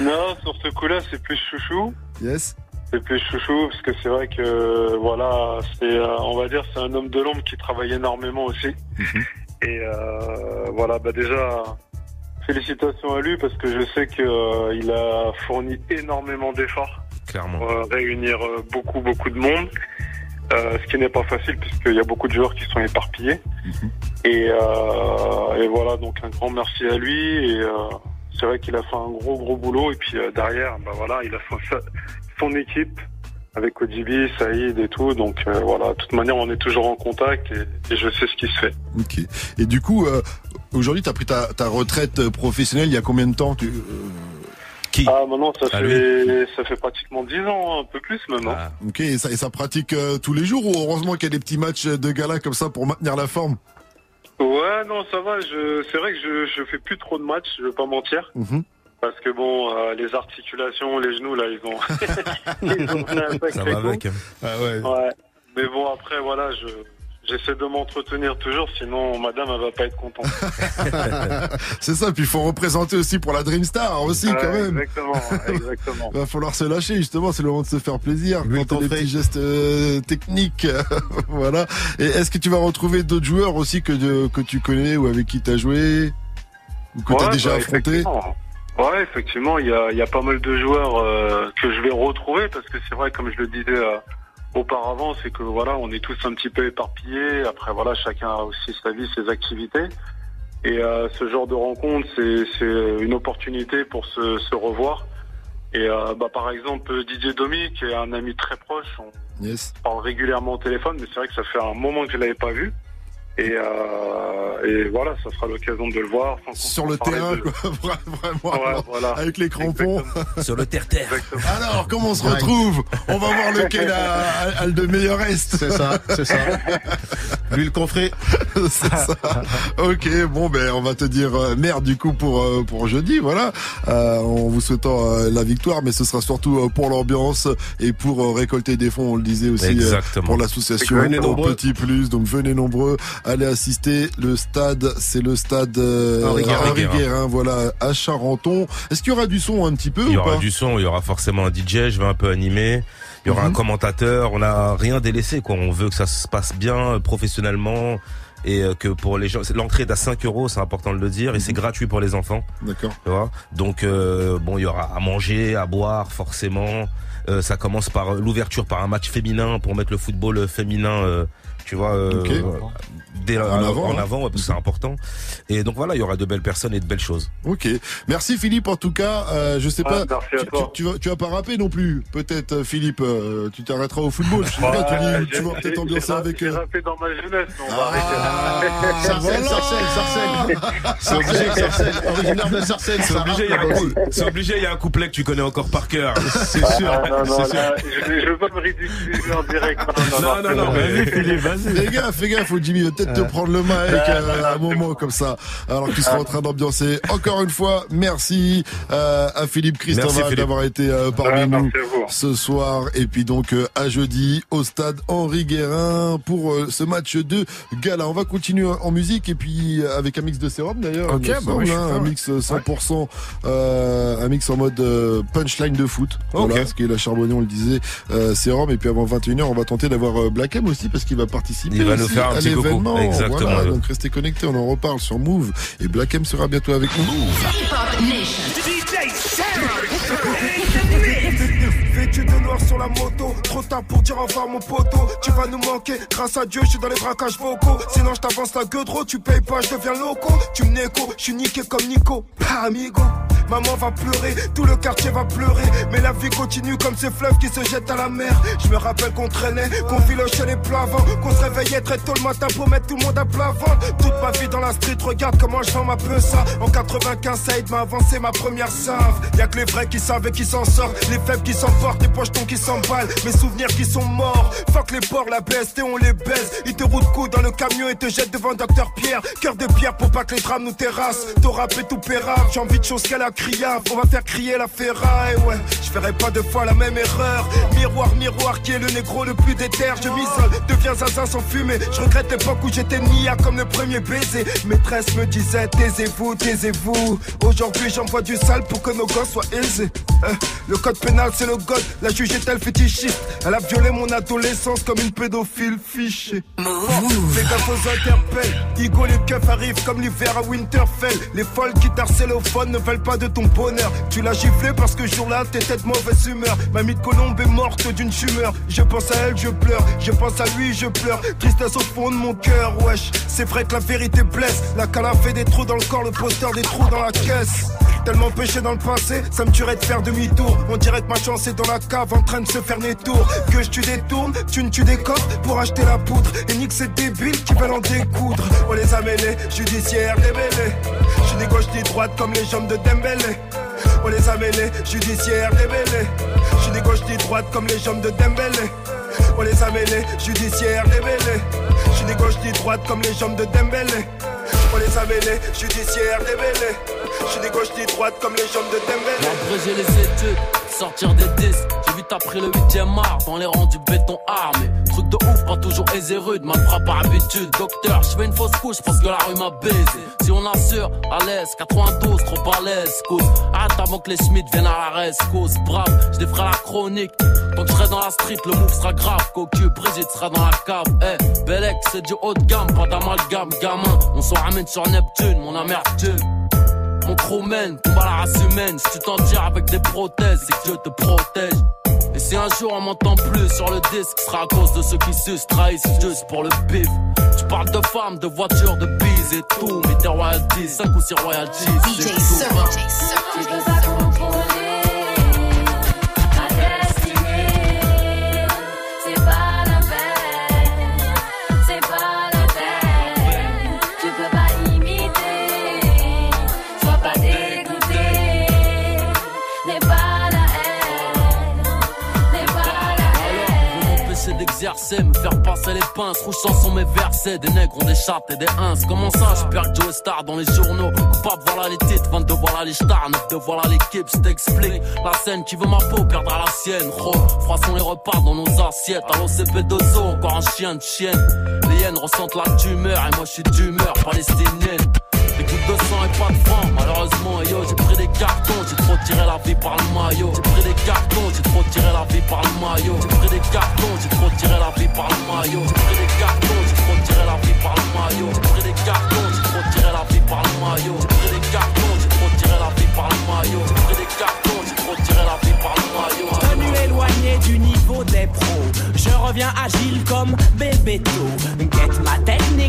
Non, sur ce coup-là, c'est plus chouchou. Yes. C'est plus chouchou parce que c'est vrai que voilà, c'est euh, on va dire c'est un homme de l'ombre qui travaille énormément aussi. Et euh, voilà, bah déjà félicitations à lui parce que je sais que euh, a fourni énormément d'efforts Clairement. pour euh, réunir euh, beaucoup beaucoup de monde. Ce qui n'est pas facile puisqu'il y a beaucoup de joueurs qui sont éparpillés. Et, euh, et voilà, donc un grand merci à lui. Et c'est vrai qu'il a fait un gros gros boulot. Et puis derrière, bah voilà, il a son, son équipe avec OGB, Saïd et tout. Donc euh, voilà, de toute manière, on est toujours en contact et, et je sais ce qui se fait. Ok. Et du coup, euh, aujourd'hui, t'as pris ta, ta retraite euh, professionnelle il y a combien de temps tu, euh, Qui Ah maintenant, ça fait ça fait pratiquement 10 ans, hein, un peu plus maintenant. Ah. Ok, et ça, et ça pratique euh, tous les jours ou heureusement qu'il y a des petits matchs de gala comme ça pour maintenir la forme? Ouais, non, ça va. Je, c'est vrai que je, je fais plus trop de matchs. Je vais pas mentir. Mhm. Parce que bon, euh, les articulations, les genoux, là, ils ont, ils ont un Ça va avec. hein. Ah ouais. Ouais. Mais bon, après, voilà, je, j'essaie de m'entretenir toujours, sinon madame, elle va pas être contente. C'est ça, puis il faut représenter aussi pour la Dream Star aussi Ouais, quand même. Exactement, exactement. Va falloir se lâcher justement, c'est le moment de se faire plaisir. Quand t'as des petits gestes euh, techniques, voilà. Et est-ce que tu vas retrouver d'autres joueurs aussi que de- que tu connais ou avec qui t'as joué ou que t'as Ouais, déjà bah, affronté effectivement. Ouais, effectivement, il y a, il y a pas mal de joueurs euh, que je vais retrouver parce que c'est vrai, comme je le disais euh, auparavant, c'est que voilà, on est tous un petit peu éparpillés. Après, voilà, chacun a aussi sa vie, ses activités. Et euh, ce genre de rencontre, c'est c'est une opportunité pour se, se revoir. Et euh, bah, par exemple, Didier Domi, qui est un ami très proche, on Yes. parle régulièrement au téléphone, mais c'est vrai que ça fait un moment que je l'avais pas vu. Et, euh, et voilà, ça sera l'occasion de le voir. sans Sur le terrain, de- quoi, vraiment, Ouais, voilà. avec les crampons. Sur le terre-terre. Alors, comment on se retrouve? On va voir lequel a, a- a le meilleur est. C'est ça, c'est ça. Lui le confré. c'est ça. Ok, bon ben on va te dire euh, merde du coup pour euh, pour jeudi, voilà. Euh, en vous souhaitant euh, la victoire, mais ce sera surtout euh, pour l'ambiance et pour euh, récolter des fonds. On le disait aussi euh, Exactement. pour l'association Venez au nombreux. Petit Plus. Donc venez nombreux, allez assister. Le stade, c'est le stade euh, Henri Guérin. Henri Guérin, voilà, à Charenton. Est-ce qu'il y aura du son un petit peu Il y ou aura pas du son, il y aura forcément un DJ, je vais un peu animer. il y aura Mhm. un commentateur, on a rien délaissé quoi. On veut que ça se passe bien euh, professionnellement et euh, que pour les gens, l'entrée est à 5 euros, c'est important de le dire, et c'est gratuit pour les enfants. D'accord. Tu vois? Donc euh, bon, il y aura à manger, à boire forcément. Euh, ça commence par l'ouverture par un match féminin pour mettre le football féminin. euh, tu vois, dès En en avant, avant, hein. ouais, parce que c'est important. Et donc voilà, il y aura de belles personnes et de belles choses. Ok. Merci Philippe en tout cas. Euh, je sais Ah, pas. merci à tu, toi. tu, tu vas, tu vas pas rapper non plus. Peut-être euh, Philippe. euh, tu t'arrêteras au football. Je sais pas. Tu, Ouais, dis, tu j'ai- vas peut-être ambiancer avec. J'ai euh, rappé dans ma jeunesse, on va arrêter. Sarcelles, Sarcelles, Sarcelles. C'est obligé, Sarcelles. Originaire de Sarcelles. C'est obligé, il y a un là-bas. coup- c'est obligé, il y a un couplet que tu connais encore par cœur. C'est Ah, sûr. non, non, sûr. là, je, je veux pas me ridiculiser en direct. Non, non, Non, non, non, mais- Fais gaffe, fais gaffe, Jimmy va peut-être te prendre le mic euh, à un moment comme ça, alors qu'il sera en train d'ambiancer. Encore une fois, merci euh, à Philippe Christophe d'avoir été euh, parmi Ouais, nous ce soir. Et puis donc euh, à jeudi au stade Henri Guérin pour euh, ce match de gala. On va continuer en musique et puis euh, avec un mix de sérum d'ailleurs. Bah oui, hein, un ouais. mix 100%, euh, un mix en mode euh, punchline de foot. Voilà, ce qui est la Charbonnier, on le disait, euh, sérum. Et puis avant 21h, on va tenter d'avoir euh, Black M aussi parce qu'il va participer Il va nous aussi faire un à petit l'événement. Exactement, Voilà, donc restez connectés, on en reparle sur Move. Et Black M sera bientôt avec nous. Vêtu de noir sur la moto, trop tard pour dire au revoir mon poteau. Tu vas nous manquer, grâce à Dieu, je suis dans les braquages vocaux. Sinon, je t'avance la gueule trop, tu payes pas, je deviens loco. Tu me négo, je suis niqué comme Nico. Ah, amigo. Maman va pleurer, tout le quartier va pleurer. Mais la vie continue comme ces fleuves qui se jettent à la mer. Je me rappelle qu'on traînait, qu'on filochait les plats avant, qu'on se réveillait très tôt le matin pour mettre tout le monde à plat ventre. Toute ma vie dans la street, regarde comment je vends ma ça. En 95, Saïd m'a avancé ma première save. Y'a que les vrais qui savent et qui s'en sortent, les faibles qui s'emportent, les pochetons qui s'emballent, mes souvenirs qui sont morts. Fuck les porcs, la BST, on les baise. Ils te roulent coup dans le camion et te jettent devant Docteur Pierre. Cœur de pierre pour pas que les drames nous terrassent. T'as rappé tout pérave, j'ai envie de choses qu'elle a criave. On va faire crier la ferraille, ouais. Je ferai pas deux fois la même erreur. Miroir, miroir, qui est le négro le plus déter. Je m'isole, deviens zinzin sans fumer. Je regrette l'époque où j'étais nia comme le premier baiser. Maîtresse me disait, taisez-vous, taisez-vous. Aujourd'hui, j'envoie du sale pour que nos gosses soient aisés. Euh, le code pénal, c'est le god. La juge est-elle fétichiste Elle a violé mon adolescence comme une pédophile fichée. Fais gaffe aux interpelles. Igo, les keufs arrivent comme l'hiver à Winterfell. Les folles qui phone ne veulent pas de ton bonheur. Tu l'as giflé parce que jour-là, t'étais de mauvaise humeur. Mamie de Colombe est morte d'une tumeur. Je pense à elle, je pleure. Je pense à lui, je pleure. Tristesse au fond de mon cœur, wesh. C'est vrai que la vérité blesse. La cala fait des trous dans le corps, le poster des trous dans la caisse. Tellement péché dans le passé, ça me tuerait de faire demi-tour. On dirait que ma chance est dans la cave en train de se faire des tours. Que je tu détourne, tu ne tu des coffres pour acheter la poudre. Et nique ces débiles qui veulent en découdre. On les a mêlés, judiciaire démêlés. Je suis ni gauche ni droite comme les jambes de Dembélé. On les a mêlés, judiciaire démêlés. Je suis ni gauche ni droite comme les jambes de Dembélé. On les a mêlés, judiciaire démêlés. Je suis ni gauche ni droite comme les jambes de Dembélé. On les a mêlés, judiciaire démêlés. Je suis ni gauche ni droite comme les jambes de Dembélé. Les études, sortir des disques. J'ai vite appris le 8ème art dans les rangs du béton armé. Truc de ouf, pas toujours aisé rude, mal frappe par habitude. Docteur, je fais une fausse couche parce que la rue m'a baisé. Si on assure, à l'aise, 92, trop à l'aise, cause. Hâte avant que les Schmitt viennent à la cause. Brave, je la chronique. Tant que je dans la street, le move sera grave. Cocu, Brigitte sera dans la cave. Eh, Belek, c'est du haut de gamme, pas d'amalgame, gamin. On s'en ramène sur Neptune, mon amertume. Mène, combat la race humaine. Si tu t'en tires avec des prothèses, c'est que Dieu te protège. Et si un jour on m'entend plus sur le disque, ce sera à cause de ceux qui se trahissent juste pour le bif. Tu parles de femmes, de voitures, de bises et tout, mais tes royalties, 5 ou 6 royalties. c'est tout. D'exercer, me faire passer les pinces, rouge chanson mes versets, des nègres ont des chattes et des ins. Comment ça, je perds Joe Star dans les journaux, coupable voilà les titres, 22 voilà les stars, 9 de voilà l'équipe, je t'explique. La scène qui veut ma peau perdra la sienne, Ro, froissons les repas dans nos assiettes, à l'OCP2O, encore un chien de chienne. Les hyènes ressentent la tumeur et moi je suis d'humeur palestinienne. Des gouttes de sang et pas de francs. Malheureusement, yo, j'ai pris des cartons, j'ai trop tiré la vie par le maillot. J'ai pris des cartons, j'ai trop tiré la vie par le maillot. J'ai pris des cartons, j'ai trop tiré la vie par le maillot. J'ai pris des cartons, j'ai trop tiré la vie par le maillot. J'ai pris des cartons, j'ai trop tiré la vie par le maillot. J'ai pris des cartons, j'ai trop tiré la vie par le maillot. J'ai pris des cartons, j'ai trop tiré la vie par le maillot. Tenu éloigné du niveau des pros, je reviens agile comme Bébéto.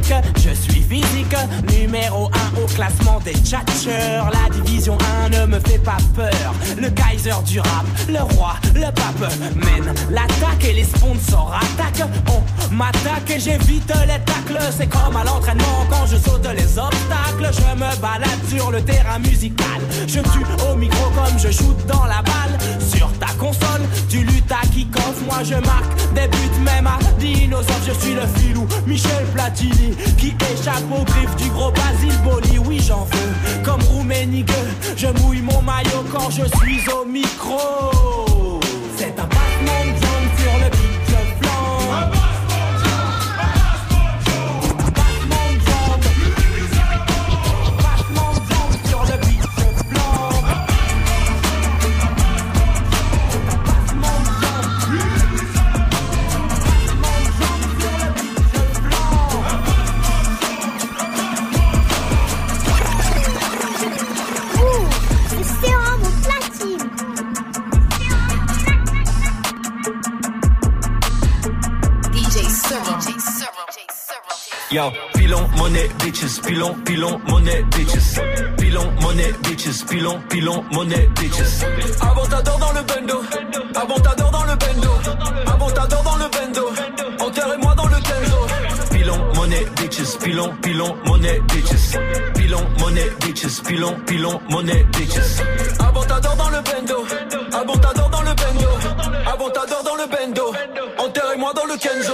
Je suis physique, numéro 1 au classement des tchatcheurs. La division 1 ne me fait pas peur. Le Kaiser du rap, le roi, le pape mène l'attaque et les sponsors attaquent. On m'attaque et j'évite les tacles. C'est comme à l'entraînement quand je saute les obstacles. Je me balade sur le terrain musical. Je tue au micro comme je shoot dans la balle. Ta console, tu luttes à kick-off. Moi je marque des buts même à dinosaure. Je suis le filou Michel Platini qui échappe aux griffes du gros Basile Boli. Oui, j'en veux comme Rouménigue. Je mouille mon maillot quand je suis au micro. Yo, pilon, monnaie, bitches, pilon, pilon, monnaie, bitches. Pilon, monnaie, bitches, pilon, pilon, monnaie, bitches. Avant dans le bendo, avant t'adore dans le bendo, avant t'adore dans le bendo. Enterrez-moi dans le kenzo. Pilon, monnaie, bitches, pilon, pilon, monnaie, bitches. Pilon, monnaie, bitches, pilon, pilon, monnaie, bitches. Avant t'adore dans le bendo, avant t'adore dans le bendo, avant t'adore dans le bendo. Enterrez-moi dans le kenzo.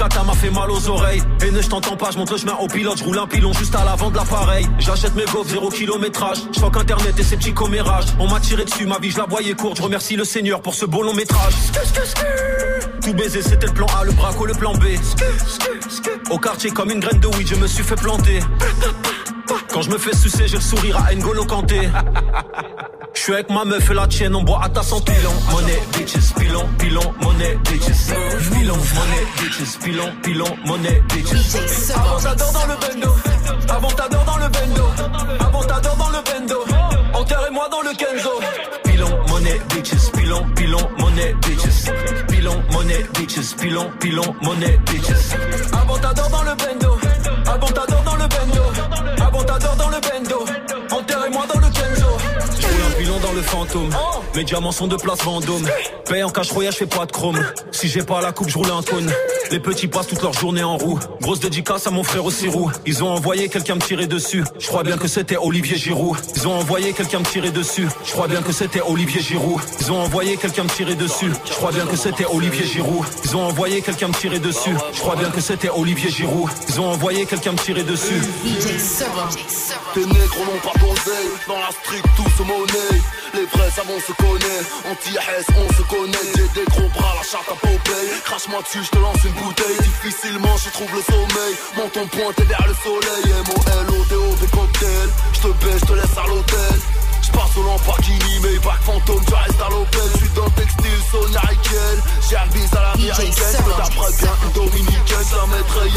zougloukata m'a fait mal aux oreilles. Et ne je t'entends pas, je monte le chemin au pilote. Je roule un pilon juste à l'avant de l'appareil. J'achète mes gaufres, zéro kilométrage. Je internet et ses petits commérages. On m'a tiré dessus, ma vie, je la voyais courte. Je remercie le Seigneur pour ce beau long métrage. Tout baiser, c'était le plan A, le braco, le plan B. Au quartier, comme une graine de weed, je me suis fait planter. Quand je me fais sucer, j'ai le sourire à N'Golo Kanté. Je suis avec ma meuf et la tienne, on boit à ta santé. Pilon, monnaie, bitches, pilon, pilon, monnaie, bitches. Pilon, monnaie, bitches, pilon, pilon, monnaie, bitches. Avant t'adore dans le bendo, avant t'adore dans le bendo, avant t'adore dans le bendo. Enterrez-moi dans le Kenzo. Pilon, monnaie, bitches, pilon, pilon, monnaie, bitches. Pilon, monnaie, bitches, pilon, pilon, monnaie, bitches. Avant t'adore dans le bendo, avant t'adore dans le bendo, avant t'adore dans le bendo. Le fantôme. Mes diamants sont de place Vendôme. Paye en cash royal, je fais pas de chrome. Si j'ai pas la coupe, je roule un cône. Les petits passent toute leur journée en roue. Grosse dédicace à mon frère au sirop. Ils ont envoyé quelqu'un me tirer dessus. Je crois bien que c'était Olivier Giroud. Ils ont envoyé quelqu'un me tirer dessus. Je crois bien que c'était Olivier Giroud. Ils ont envoyé quelqu'un me tirer dessus. Je crois bien que c'était Olivier Giroud. Ils ont envoyé quelqu'un me tirer dessus. Je crois bien que c'était Olivier Giroud. Ils ont envoyé quelqu'un me tirer dessus. DJ Servo. Tes négros n'ont pas d'oseille, dans la street tout se monnaie. Les vrais savants se connaissent, anti-S on se connaît. J'ai des gros bras, la charte à Popeye. Crache-moi dessus, je te lance une bouteille. Difficilement je trouve le sommeil. Monte ton pointé vers le soleil. M-O-L-O-D-O-V cocktail. Je te baisse, je te laisse à l'hôtel. Je passe au Lamborghini, mais back fantôme, tu restes à l'Opel. Je suis dans le textile, Riquel. J'ai un bis à l'américaine. Je t'apprends bien une dominicaine, je la mettrai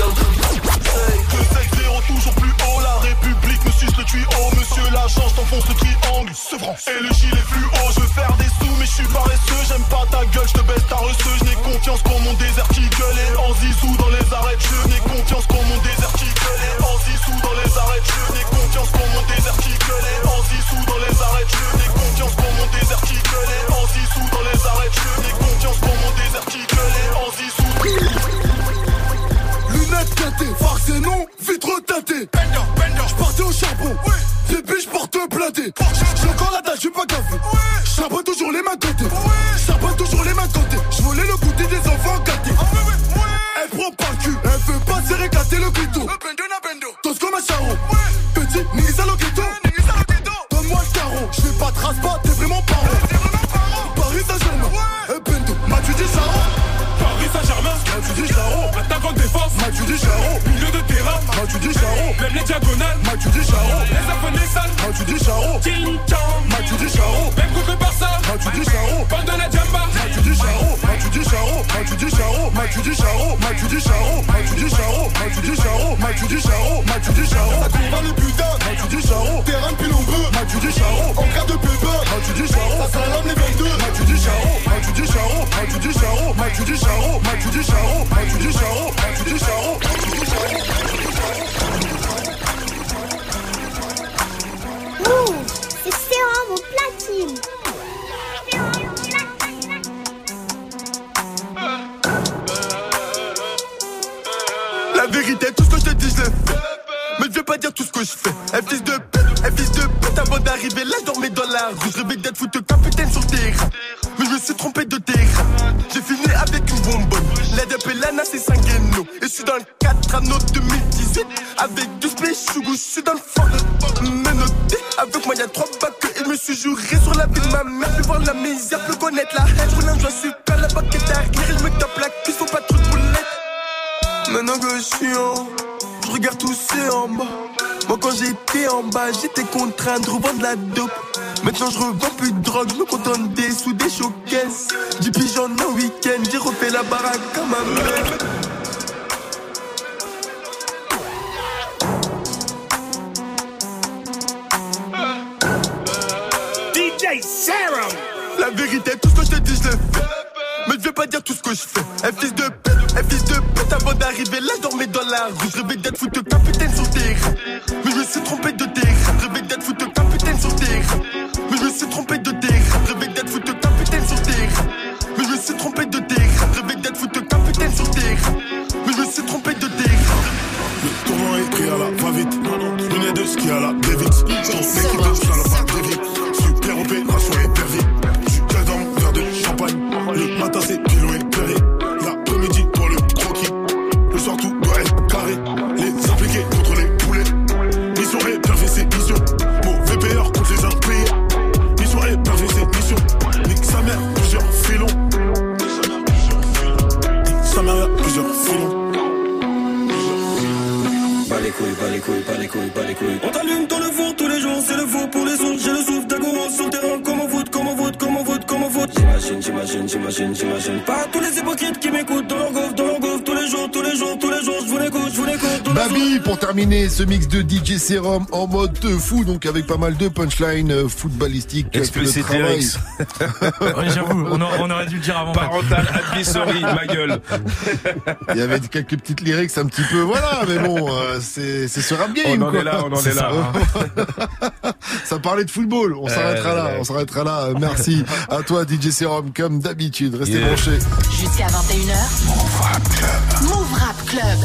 Hey. Que c'est zéro toujours plus haut La République me suce le tuyau Monsieur l'agent, je t'enfonce le triangle Sevrance Et le gilet fluo Je veux faire des sous mais je suis paresseux J'aime pas ta gueule, je te baisse ta reçue Je n'ai confiance qu'en mon désert qui gueule Et en zizou dans les arrêts Je n'ai confiance qu'en mon désert qui gueule Et en zizou dans les arrêts Je n'ai confiance qu'en mon désert qui gueule Et en zizou dans les arrêts arêtes, je n'ai confiance pour mon désarticulé. En sous dans les arêtes, je n'ai confiance pour mon désarticulé. En sous. Lunettes teintées, farce et non, vitre teintée. Bender, bender, j'partais au charbon. Oui. Les biches porte platé. J'ai encore la dalle, j'suis pas gavé. Oui. J'sabote toujours les mains côté. Oui. Toujours les mains côté. J'volais le goûter des enfants gâtés. Ah, oui, oui, Elle prend pas le cul, elle veut pas serrer, éclater le clito. Le bendo, na bendo. Tosco Diagonale, Mathieu Richaro. Les abonnés sales, Mathieu Richaro. King Kong, Mathieu Richaro. Même par ça, Mathieu Richaro. Bande de la Jamba, Mathieu Richaro. Mathieu Richaro, Mathieu Richaro. Mathieu Richaro, Mathieu Richaro. Mathieu Richaro, Mathieu Richaro. Mathieu Richaro, Mathieu Richaro. Ça combat le putain, Mathieu Richaro. Terrain de pilon-bœuf, Mathieu Richaro. En cas de Mathieu Ça les 22, Mathieu Richaro. Mathieu Richaro, Mathieu Richaro. Mathieu Richaro, Mathieu Richaro. Mathieu Richaro, Mathieu Mathieu Richaro, Mathieu Maintenant je revends plusieurs filons. Bas les couilles, bas les couilles, bas les couilles, bas les couilles. On t'allume dans le four tous les jours, c'est le four pour les autres. J'ai le souffle d'Agoro sur le terrain, comme on vote, comme on vote, comme on vote, comme on vote. J'imagine, j'imagine, j'imagine, j'imagine. Pas tous les hypocrites qui m'écoutent dans leur gaufre, dans leur tous les jours, tous les jours. Je vous l'écoute, je vous l'écoute. Babi pour terminer ce mix de DJ Serum en mode de fou donc avec pas mal de punchlines euh, footballistiques Explicit lyrics. Ouais, j'avoue, on, a- on aurait dû le dire avant. Parental advisory, ma gueule. Il y avait quelques petites lyrics un petit peu voilà mais bon euh, c'est ce rap game On en quoi. est là, on en est là. ça. ça parlait de football on Euh, s'arrêtera là ouais. on s'arrêtera là merci à toi DJ Serum comme d'habitude restez Yeah. branchés Jusqu'à 21h. Move Rap Club.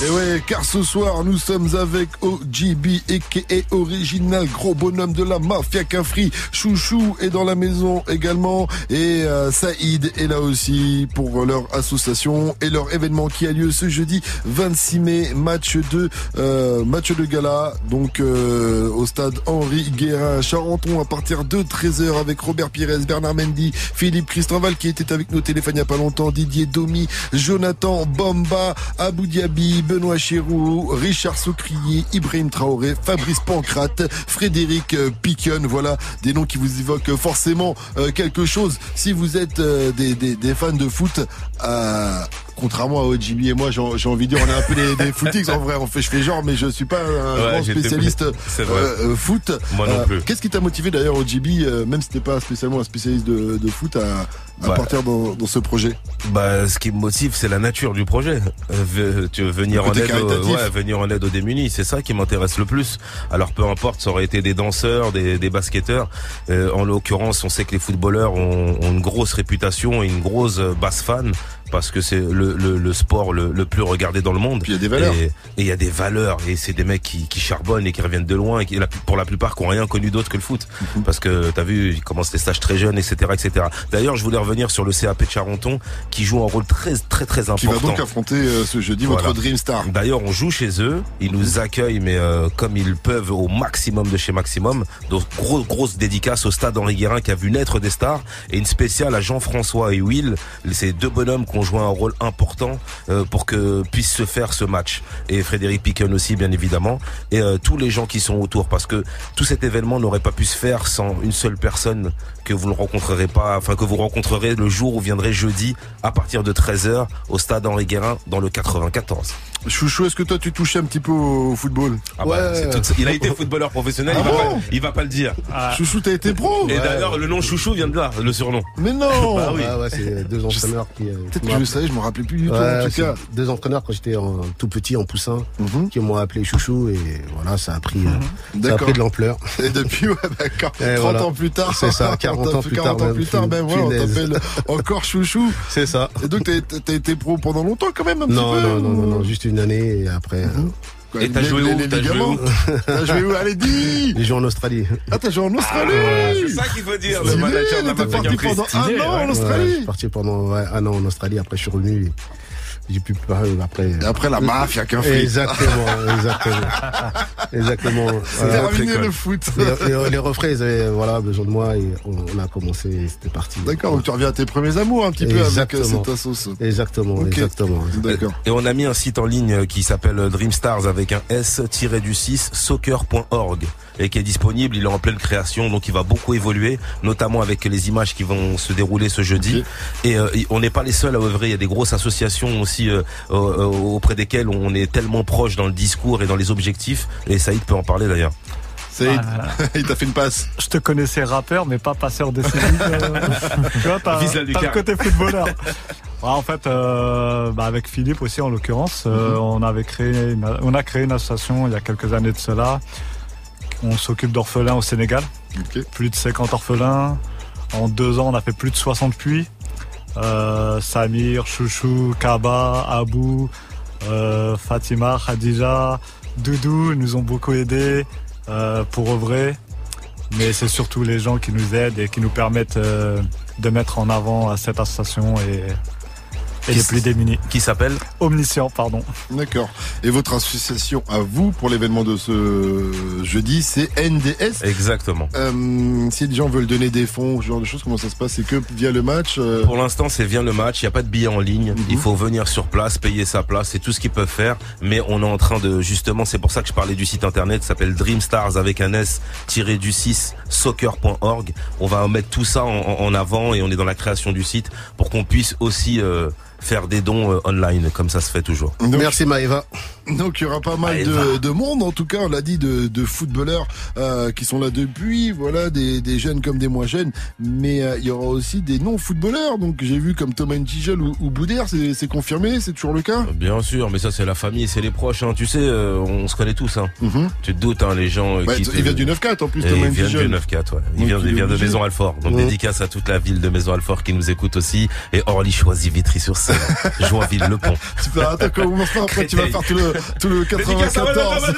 Et ouais, car ce soir, nous sommes avec OGB, a.k.a. Original, gros bonhomme de la mafia Cafri. Chouchou est dans la maison également. Et euh, Saïd est là aussi pour leur association et leur événement qui a lieu ce jeudi 26 mai. Match de, euh, match de gala, donc euh, au stade Henri Guérin, Charenton, à partir de 13h avec Robert Pires, Bernard Mendy, Philippe Christoval qui était avec nos téléphones il n'y a pas longtemps, Didier Domi, Jonathan Bomba, Abou Diaby, Benoît Chirou, Richard Socrier, Ibrahim Traoré, Fabrice Pancrate, Frédéric euh, Piquion. Voilà des noms qui vous évoquent forcément euh, quelque chose. Si vous êtes euh, des, des, fans de foot, contrairement à OGB et moi, j'ai envie de dire, on est un peu des, des footix en vrai. On fait, je fais genre, mais je suis pas un Ouais, grand spécialiste euh, euh, foot. Moi non Euh, plus. Qu'est-ce qui t'a motivé d'ailleurs OGB, euh, même si t'es pas spécialement un spécialiste de, de foot, à, à Bah, partir dans, dans ce projet? Bah, ce qui me motive, c'est la nature du projet. Tu veux venir en aide, ouais, venir en aide aux démunis, c'est ça qui m'intéresse le plus. Alors peu importe, ça aurait été des danseurs, des, des basketteurs. Euh, en l'occurrence, on sait que les footballeurs ont, ont une grosse réputation et une grosse basse fan. Parce que c'est le, le, le sport le, le plus regardé dans le monde. il y a des valeurs. Et il y a des valeurs et c'est des mecs qui, qui charbonnent et qui reviennent de loin et qui pour la plupart qui ont rien connu d'autre que le foot Mhm. parce que t'as vu ils commencent les stages très jeunes etc etc d'ailleurs je voulais revenir sur le CAP de Charenton qui joue un rôle très très très Qui important va donc affronter euh, ce jeudi Voilà. votre Dream Star. D'ailleurs, on joue chez eux, ils nous accueillent, mais euh, comme ils peuvent au maximum de chez maximum. Donc gros, grosse dédicace au stade Henri Guérin qui a vu naître des stars et une spéciale à Jean-François et Will, ces deux bonhommes qui ont joué un rôle important euh, pour que puisse se faire ce match. Et Frédéric Piquen aussi, bien évidemment, et euh, tous les gens qui sont autour, parce que tout cet événement n'aurait pas pu se faire sans une seule personne que vous ne rencontrerez pas, enfin que vous rencontrerez le jour où viendrez jeudi à partir de 13h au stade Henri Guérin dans le 94. Chouchou, est-ce que toi tu touchais un petit peu au football Ah bah, tout- il a été footballeur professionnel, Ah il, va bon pas, il va pas le dire. Chouchou, t'as été pro Et d'ailleurs, le nom Chouchou vient de là, le surnom. Mais non Bah oui. Ouais, ouais, c'est deux entraîneurs qui. euh, Peut-être que je savais, je me rappelais plus du tout Ouais, en tout cas. Deux entraîneurs quand j'étais en- tout petit en poussin Mhm. qui m'ont appelé chouchou et voilà ça a pris, euh, ça a pris de l'ampleur. Et depuis, ouais, d'accord. Et 30 voilà. ans plus tard. C'est ça, 40 ans plus 40 tard ans même, plus tard, ben voilà, on t'appelle encore chouchou. C'est ça. Et donc, t'as été pro pendant longtemps quand même, un Non, petit peu non, non, non, non, juste une année et après. euh, Quoi, Et t'as les- joué les- où T'as joué où T'as joué où? Allez, dis J'ai joué en Australie. Ah, t'as joué en Australie C'est ça qu'il faut dire, le manager de la parti pendant un an en. Ouais, je Australie suis parti pendant ouais, un an en Australie. Après, je suis revenu. Et J'ai pu parler après. Et après la mafia qu'un fric. Exactement, exactement. exactement. C'est Voilà. terminé le foot. Les, les- les refrains, ils avaient voilà, besoin de moi et on, on a commencé, c'était parti. D'accord, donc tu reviens à tes premiers amours un petit peu avec euh, cette sauce. Exactement, exactement. D'accord. Et on a mis un site en ligne qui s'appelle Dreamstars avec un S-du-6 soccer.org et qui est disponible, il est en pleine création donc il va beaucoup évoluer notamment avec les images qui vont se dérouler ce jeudi et euh, on n'est pas les seuls à œuvrer, il y a des grosses associations aussi euh, euh, euh, auprès desquelles on est tellement proche dans le discours et dans les objectifs et Saïd peut en parler d'ailleurs. Saïd, il t'a fait une passe. Je te connaissais rappeur, mais pas passeur de CD. euh, tu vois, t'as le côté footballeur. En fait, euh, bah, avec Philippe aussi en l'occurrence, euh, on avait créé, une, on a créé une association il y a quelques années de cela. On s'occupe d'orphelins au Sénégal. Plus de 50 orphelins. En deux ans, on a fait plus de 60 puits. Euh, Samir, Chouchou, Kaba, Abou, euh, Fatima, Khadija, Doudou nous ont beaucoup aidés euh, pour œuvrer. Mais c'est surtout les gens qui nous aident et qui nous permettent de mettre en avant cette association et les plus démunis. Qui s'appelle Omniscient, pardon. D'accord. Et votre association à vous pour l'événement de ce jeudi, c'est NDS. Exactement. Euh, si les gens veulent donner des fonds, ce genre de choses, comment ça se passe? C'est que via le match euh, Pour l'instant, c'est vient le match. Il n'y a pas de billets en ligne. Il faut venir sur place, payer sa place. C'est tout ce qu'ils peuvent faire. Mais on est en train de, justement, c'est pour ça que je parlais du site internet, ça s'appelle Dreamstars avec un S tiré du 6 soccer.org. On va mettre tout ça en, en avant et on est dans la création du site pour qu'on puisse aussi euh, faire des dons euh, online, comme ça se fait toujours. Merci Maëva. Donc il y aura pas mal de, de monde, en tout cas, on l'a dit, de, de footballeurs euh, qui sont là depuis, voilà, des, des jeunes comme des moins jeunes, mais euh, il y aura aussi des non-footballeurs. Donc j'ai vu comme Thomas Ntigel ou, ou Boudère, c'est c'est confirmé, c'est toujours le cas? Bien sûr, mais ça c'est la famille, c'est les proches. Hein. Tu sais, euh, on se connaît tous. Hein. Tu te doutes, hein, les gens. euh, Bah, qui il te- vient du 9-4 en plus, Et Thomas il vient du 9-4, ouais. Il vient, il vient de. Maison Alfort. Donc Ouais. dédicace à toute la ville de Maison Alfort qui nous écoute aussi. Et Orly choisit Vitry-sur-Seine, Joinville, Le Pont. Tu peux, attends, commence pas après, tu vas faire tout le, tout le 94.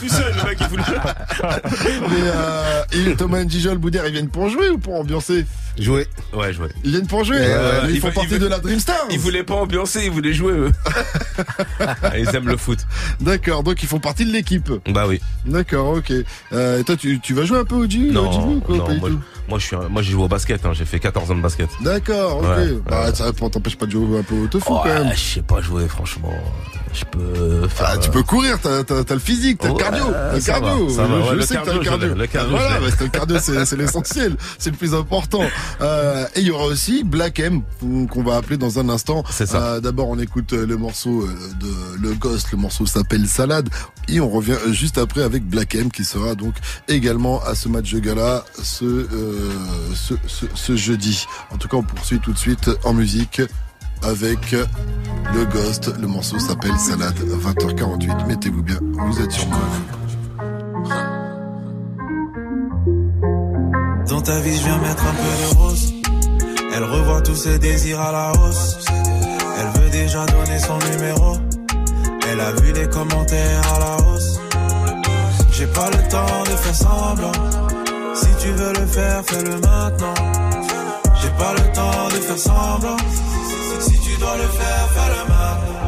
Tout seul, le mec, il fout Mais euh, et Thomas Boudère, ils viennent pour jouer ou pour ambiancer? Jouer. Ouais, jouer. Ils viennent pour jouer euh. Ils Il font partie de la Dream Stars Ils voulaient pas ambiancer, ils voulaient jouer, eux. ils aiment le foot. D'accord, donc ils font partie de l'équipe. Bah oui. D'accord, ok. Euh, et toi, tu, tu vas jouer un peu au G Non, au ou quoi, non, pas du moi, tout moi, je suis, un- moi, j'ai joué au basket, hein. j'ai fait 14 ans de basket. D'accord, ok. Ouais, bah, ouais. ça t'empêche pas de jouer un peu au tofu Ouais, quand même. je sais pas jouer, franchement. Je peux faire. Ah, tu peux courir, t'as, t'as, t'as le physique, t'as le cardio. le ça cardio. va, ça va. je le sais que t'as le cardio, le cardio, voilà, bah, c'est le cardio, c'est, c'est l'essentiel. C'est le plus important. Euh, et il y aura aussi Black M, qu'on va appeler dans un instant. C'est ça. Euh, d'abord, on écoute euh, le morceau euh, de Le Ghost. Le morceau s'appelle Salade. Et on revient euh, juste après avec Black M, qui sera donc également à ce match de gala ce, euh, ce, ce, ce jeudi. En tout cas, on poursuit tout de suite en musique avec le Ghost. Le morceau s'appelle Salade. 20h48. Mettez-vous bien. Vous êtes sur moi. Dans ta vie, je viens mettre un peu de rose. Elle revoit tous ses désirs à la hausse. déjà donné son numéro. Elle a vu les commentaires à la hausse. J'ai pas le temps de faire semblant. Si tu veux le faire, fais-le maintenant. J'ai pas le temps de faire semblant. Si tu dois le faire, fais-le maintenant.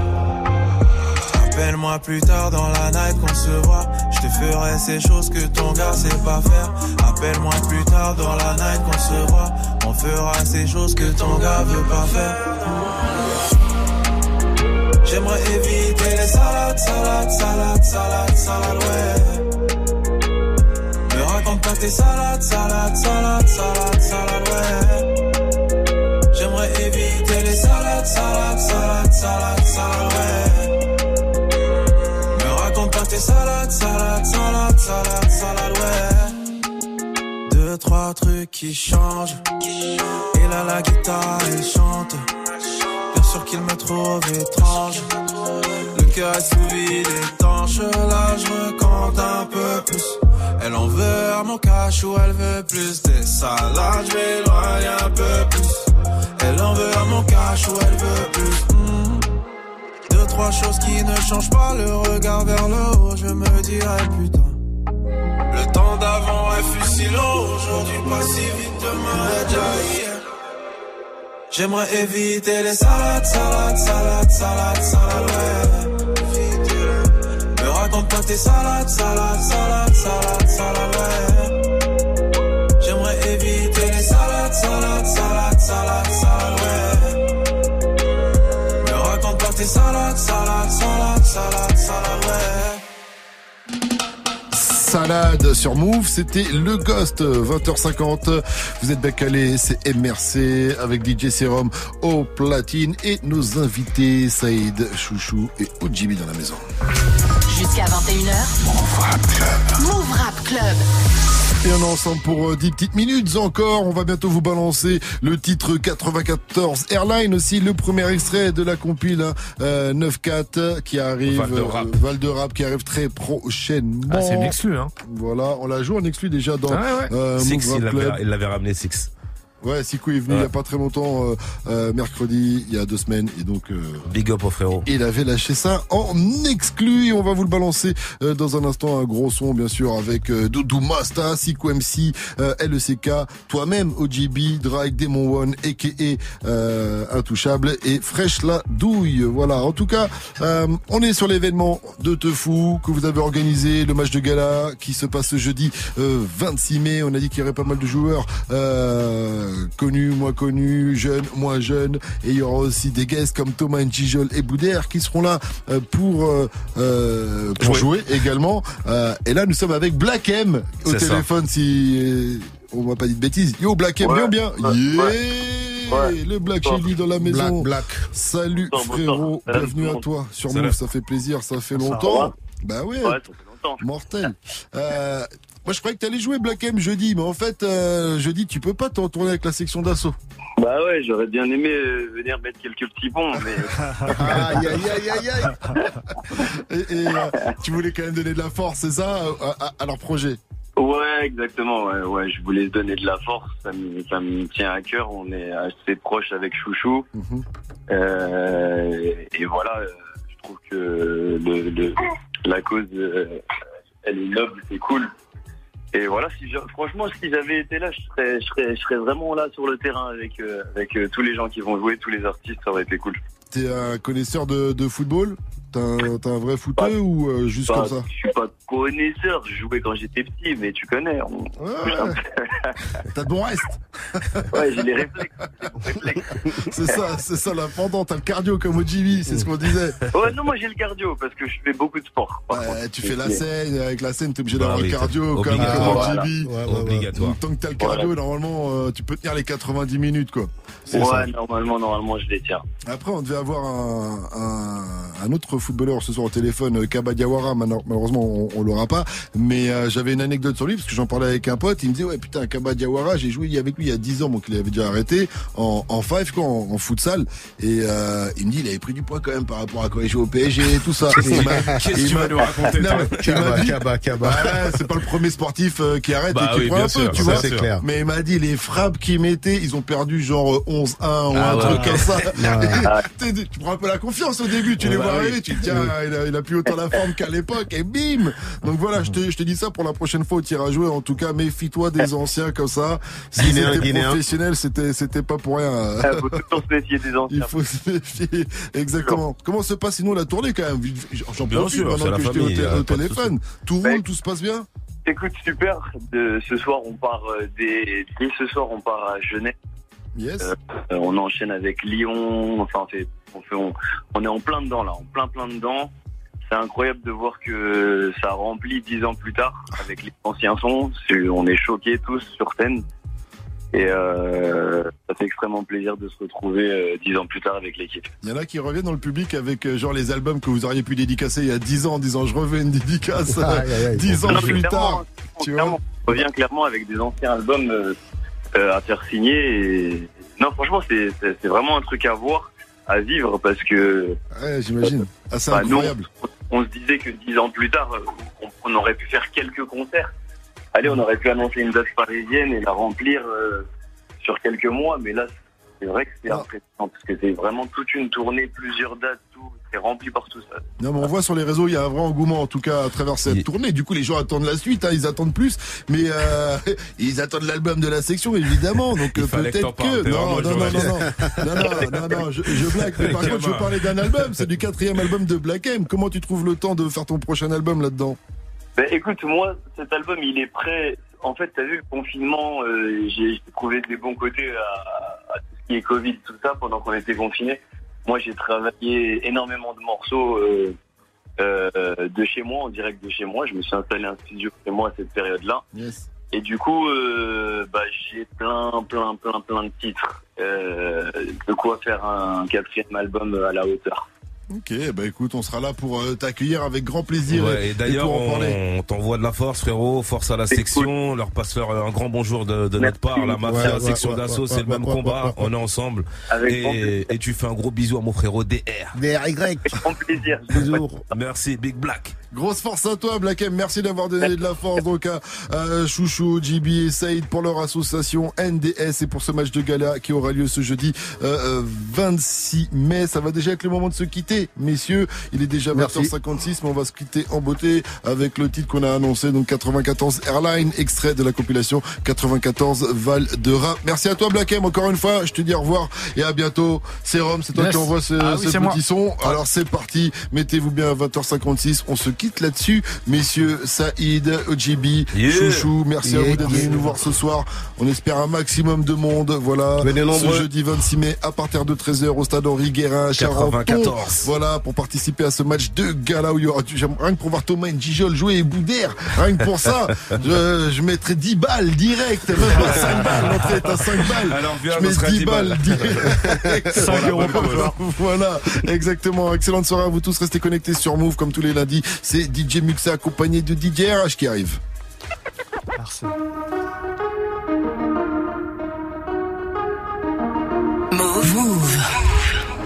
Appelle-moi plus tard dans la night qu'on se voit. Je te ferai ces choses que ton gars sait pas faire. Appelle-moi plus tard dans la night qu'on se voit. On fera ces choses que ton gars veut pas faire. J'aimerais éviter les salades, salades, salades, salades, salades, ouais. Raconte pas tes salades, salades, salades, salades, salades, ouais. J'aimerais éviter les salades, salades, salades, salades, salades, ouais. Me raconte pas tes salades, salades, salades, salades, salades, ouais. Deux, trois trucs qui changent. Et là, la guitare, elle chante. Bien sûr qu'il me trouve étrange. Le cœur est sous vide, étanche. Là, je compte un peu plus. Elle en veut à mon cash ou elle veut plus des salades. Je m'éloigne un peu plus. Elle en veut à mon cash ou elle veut plus. Hmm. Deux, trois choses qui ne changent pas. Le regard vers le haut, je me dirais putain. Le temps d'avant est fut si long. Aujourd'hui, pas si vite, demain est. J'aimerais éviter les salades, salades, salades, salades, salades. Tes salades, salades, salades, salades, ouais. J'aimerais éviter les salades, salades, salades, salades, salades. Me raconte pas tes salades, salades, salades, salades, salades, ouais. Salade sur Move, c'était le Ghost, 20h50. Vous êtes bien calés, c'est MRC avec DJ Serum au platine et nos invités Saïd, Chouchou et OGB dans la maison. Jusqu'à 21h. Move Rap Club. Move Rap Club. Et on est ensemble pour euh, 10 petites minutes encore. On va bientôt vous balancer le titre 94 Airline aussi, le premier extrait de la compile hein, euh, 9-4 qui arrive. Val de Rap. euh, Val de Rap qui arrive très prochainement. Ah, c'est une exclue, hein. Voilà, on l'a joué en exclu déjà dans Ah ouais. euh, Six, Move Rap il Club. l'avait- il l'avait ramené Six. Ouais, Sikou est venu il y a pas très longtemps, euh, euh, mercredi, il y a deux semaines, et donc. euh, Big up au frérot. il avait lâché ça en exclu et on va vous le balancer euh, dans un instant un gros son bien sûr avec euh, Doudou Masta, Siku MC, euh, LECK, toi-même OGB, Drake, Demon One, aka euh, Intouchable et Fresh la douille. Voilà. En tout cas, euh, on est sur l'événement de Teufou que vous avez organisé, le match de gala qui se passe ce jeudi euh, 26 mai. On a dit qu'il y aurait pas mal de joueurs euh, connus, moins connus, jeunes, moins jeunes. Et il y aura aussi des guests comme Thomas Njijol et Boudère qui seront là euh, pour, euh, euh, pour jouer. également. Euh, et là, nous sommes avec Black M au ça. téléphone si on m'a pas dit de bêtises. Yo, Black M, Ouais. bien, bien. Yeah Ouais. Le Black Bonsoir. Shady dans la maison. Black, Salut Bonsoir, bonsoir. frérot, bienvenue à toi sur. Move, ça fait plaisir, ça fait longtemps. Bah ouais. Ouais, ça fait longtemps. Mortel. Euh, moi je croyais que t'allais jouer Black M jeudi, mais en fait euh, jeudi tu peux pas te retourner avec la section d'assaut. Bah ouais, j'aurais bien aimé euh, venir mettre quelques petits ponts, mais. aïe aïe aïe aïe aïe. Et, et, euh, tu voulais quand même donner de la force, c'est ça, à, à- à leur projet? Ouais, exactement. Ouais, ouais, je voulais donner de la force. Ça me, ça me tient à cœur. On est assez proche avec Chouchou. Euh, et voilà, je trouve que le, le- la cause, elle est noble, c'est cool. Et voilà, si je- franchement, si j'avais été là, je serais, je serais, vraiment là sur le terrain avec, euh, avec euh, tous les gens qui vont jouer, tous les artistes, ça aurait été cool. T'es un connaisseur de, de football? T'as un, vrai footeux ou euh, juste comme ça Je suis pas connaisseur, je jouais quand j'étais petit, mais tu connais. on- T'as de bons restes Ouais, j'ai les réflexes. C'est ça, c'est ça l'important, t'as le cardio comme OGB, c'est ce qu'on disait. Ouais, non, moi j'ai le cardio parce que je fais beaucoup de sport. par contre. Ouais, tu fais la scène, avec la scène, t'es obligé Bah d'avoir oui, le cardio comme, ouais, ouais. Obligatoire. Tant que t'as le cardio, normalement, euh, tu peux tenir les 90 minutes, quoi. Ouais, ça. normalement, normalement, je les tiens. Après, on devait avoir un, un, un autre footballeur ce soir au téléphone, euh, Kaba Diawara. Malheur- Malheureusement, on, on l'aura pas. Mais euh, j'avais une anecdote sur lui parce que j'en parlais avec un pote. Il me disait ouais putain Kaba Diawara, j'ai joué avec lui il y a 10 ans, donc il avait déjà arrêté en, en five quoi, en, en futsal. Et euh, il me dit il avait pris du poids quand même par rapport à quand il jouait au PSG et tout ça. Qu'est-ce que tu vas nous raconter, Non, Kaba, dit- Kaba, Kaba. Ouais, c'est pas le premier sportif euh, qui arrête Bah et qui oui, prend un peu, sûr, tu vois. c'est clair. Mais il m'a dit les frappes qu'il mettait, ils ont perdu genre euh, 11-1 ou Ah un ouais. truc comme ça. Ouais. tu, prends un peu la confiance au début, tu les Bah vois oui. arriver, tu te dis tiens, il a, il a plus autant la forme qu'à l'époque et bim. Donc voilà, je te, je te dis ça pour la prochaine fois au tir à jouer. En tout cas, méfie-toi des anciens comme ça. Si c'était professionnel, c'était c'était pas pour rien. Ah, faut toujours se méfier des anciens. Il faut se méfier. Exactement. Comment se passe sinon la tournée quand même? J'en Bien profite sûr, c'est maintenant la que je t'ai au, au téléphone. Tout roule, tout se passe bien? Écoute, super. De, ce soir, on part euh, dès, dès ce soir, on part à Genève. Yes. Euh, euh, on enchaîne avec Lyon. Enfin, c'est- on, fait, on, on est en plein dedans là, en plein plein dedans. C'est incroyable de voir que ça remplit dix ans plus tard avec les anciens sons. On est choqués tous sur scène. Et euh, ça fait extrêmement plaisir de se retrouver euh, dix ans plus tard avec l'équipe. Il y en a qui reviennent dans le public avec euh, genre les albums que vous auriez pu dédicacer il y a 10 ans en disant je revais une dédicace. 10 ans Non, plus tard. Tu vois on revient clairement avec des anciens albums euh, euh, à faire signer. Et... Non, franchement, c'est vraiment un truc à voir, à vivre, parce que Ouais, j'imagine. Ah, c'est bah, nous, on se disait que dix ans plus tard, euh, on, on aurait pu faire quelques concerts. Allez, on aurait pu annoncer une date parisienne et la remplir euh, sur quelques mois, mais là, c'est vrai que c'est impressionnant, parce que c'est vraiment toute une tournée, plusieurs dates, tout, c'est rempli par tout ça. Non, mais on voit sur les réseaux, il y a un vrai engouement, en tout cas, à travers cette tournée. Du coup, les gens attendent la suite, hein, ils attendent plus. Mais euh, ils attendent l'album de la section, évidemment. Donc euh, peut-être que... Non, non, non, non, non, non, non, non, non, je, je blague. Mais par contre, je veux parler d'un album. C'est du quatrième album de Black M. Comment tu trouves le temps de faire ton prochain album là-dedans? Ben, écoute, moi, cet album, il est prêt. En fait, t'as vu le confinement, euh, j'ai trouvé des bons côtés à, à qui est Covid, tout ça, pendant qu'on était confinés. Moi, j'ai travaillé énormément de morceaux euh, euh, de chez moi, en direct de chez moi. Je me suis installé un studio chez moi à cette période-là. Yes. Et du coup, euh, bah, j'ai plein, plein, plein, plein de titres. De quoi faire un quatrième album à la hauteur. Ok, bah écoute, on sera là pour euh, t'accueillir avec grand plaisir. Ouais, et d'ailleurs, on t'envoie de la force, frérot. Force à la section. Leur passe leur un grand bonjour de, de notre part. La mafia, Ouais, ouais, section ouais, d'assaut, ouais, c'est ouais, le même ouais, combat. ouais, ouais, On est ensemble. Avec Et, et tu fais un gros bisou à mon frérot DR. DRY. Grand plaisir. Merci, Big Black. Grosse force à toi, Black M. Merci d'avoir donné de la force donc à euh, Chouchou, JB et Saïd pour leur association NDS et pour ce match de gala qui aura lieu ce jeudi euh, euh, 26 mai. Ça va déjà être le moment de se quitter, messieurs. Il est déjà Merci. 20h56, mais on va se quitter en beauté avec le titre qu'on a annoncé, donc 94 Airline, extrait de la compilation 94 Val de Rap. Merci à toi, Black M. Encore une fois, je te dis au revoir et à bientôt. C'est Rome, c'est toi Yes. qui envoie ce, Ah oui, ce c'est moi. petit son. Alors c'est parti. Mettez-vous bien à 20h56. On se quitte là-dessus. Messieurs, Saïd, OGB, Yeah. Chouchou, merci à vous d'être yeah. venus nous voir ce soir. On espère un maximum de monde. Voilà. Venez ce jeudi 26 mai à partir de 13h au stade Henri Guérin à Charenton. 94. Voilà, pour participer à ce match de gala où il y aura, j'aime- rien que pour voir Thomas Njijol jouer et Boudère, rien que pour ça, je, je mettrais 10 balles direct, même pas 5 balles, l'entrée est à 5 balles. Alors viens, je mets 10 10 balles balles. direct. 5 euros par joueur. Voilà, exactement. Excellente soirée à vous tous. Restez connectés sur Move comme tous les lundis. C'est DJ Muxa accompagné de DJ RH qui arrive. Merci.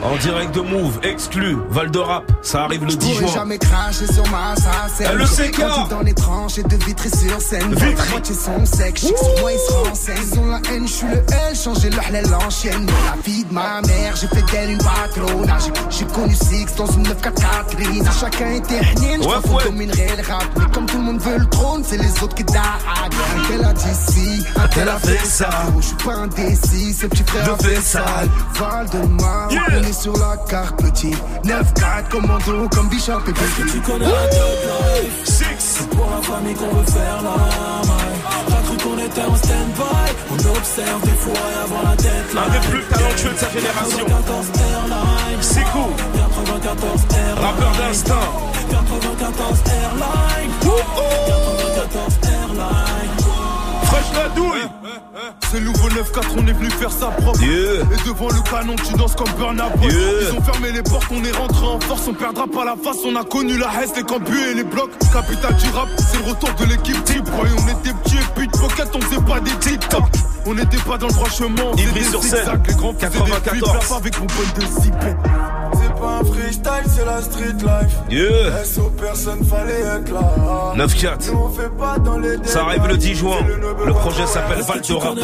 En direct de Move, exclu, Val de Rap. Ça arrive le 10 pourrais juin. jamais cracher sur ma. Elle le sait, Quand gars. dans les tranches et de Vitry sur scène. Vitry. La moitié sont secs, chic sur moi ils se renseignent. Ils ont la haine, je suis le L, changer le halal l'ancienne. La vie de ma mère, j'ai fait d'elle une patronne. J'ai- connu Six dans une 944 Catherine. Chacun était rien, je Ouais, dominerait le rap. Mais comme tout le monde veut le trône, c'est les autres qui daguent. Un tel a dit si, un tel a fait ça. Je suis pas indécis, ce petit frère a fait ça. Val de Mar, sur la carte petit. 9-4 commando comme Bishop et que tu connais la life. C'est pour la famille qu'on veut faire la maille. T'as cru qu'on était en stand-by. On observe des fois et avant la tête Un des plus talentueux de sa génération. 94 Airlines. C'est cool. 94 Airlines. Rappeur d'instinct. 94 Airlines. 94 Airlines Fresh la douille. C'est nouveau 9-4, on est venu faire sa propre. Et devant le canon tu danses comme Yeah. Ils ont fermé les portes, on est rentré en force On perdra pas la face, on a connu la Hesse, les campus et les blocs. Capital du rap, c'est le retour de l'équipe type. Boy, on était petits et puis de pocket, on faisait pas des TikTok On n'était pas dans le droit chemin, Ivry des sur scène, zigzags Les grands faisaient des 94. flip-flops avec mon pote de zipette C'est pas un freestyle, c'est la street life. Yeah. SO, personne fallait être là. 9-4. Nous, on fait pas dans les Ça arrive le 10 juin. Le projet s'appelle Val de Rap.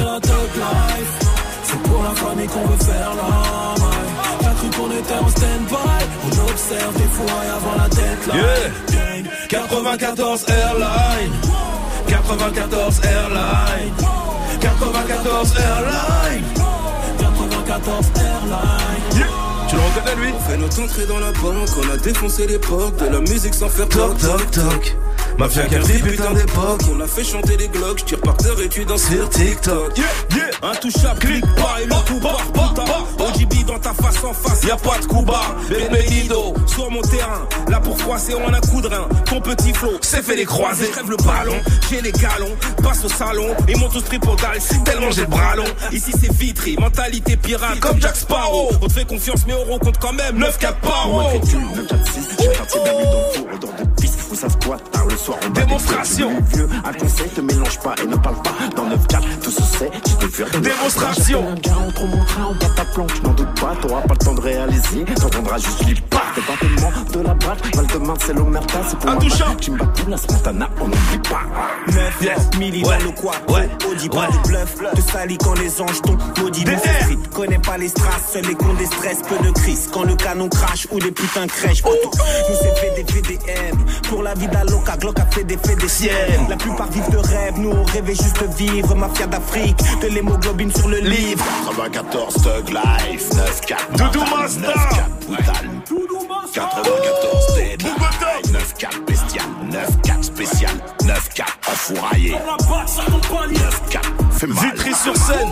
C'est pour la famille qu'on veut faire la maille T'as cru qu'on était en stand-by On observe des fois avant la deadline Yeah. 94 Airline 94 Airline 94 Airline. 94 Airline. Tu le reconnais lui On fait notre entrée dans la banque, on a défoncé l'époque de la musique sans faire toc toc toc. Mafia Capri, putain d'époque, on a fait chanter les glocks, je tire par terre et tu danses sur TikTok. Intouchable, clic pas et le coup part putain. OGB dans ta face en face, Y'a pas de coup bas, Benvenido sur mon terrain, là pour froisser on a un coup de rein. Ton petit flot, c'est fait les croisés. Je crève le ballon, j'ai les galons, passe au salon et monte au strip au c'est tellement j'ai le bras long. Ici c'est vitri, mentalité pirate comme Jack Sparrow. On te fait confiance mais on compte quand même 9-4 paro. J'ai Vous savez quoi Tard le soir, on des Démonstration. vieux, un conseil, te mélange pas et ne parle pas. Dans 9-4, tout se sait, tu te rien. Démonstration. Entre mon train, on bat ta planche. N'en doute pas, t'auras pas le temps de réaliser. T'entendras juste lui pas. T'es pas tellement de la braque. De Marne, l'omerta, c'est pour Intouchable. ma Chimbapou, la on n'oublie pas. 9 yes. milli dans le quoi Ouais. Audi pas de bluff Te salis quand les anges tombent Maudit street Connais pas les strass Seuls les cons des stress Peu de crise Quand le canon crash Ou des putains crèches Pour tout Nous c'est Pour la vie d'Aloca Glock a fait des faits des siennes La plupart vivent de rêve Nous on rêvait juste de vivre Mafia d'Afrique De l'hémoglobine sur le livre 94 Thug Life, 9-4. Doudou Mazda. 9-4 Brutal. 94 Spécial. 9-4 Enfouraillé. 9-4 Fait mal. Vitry sur scène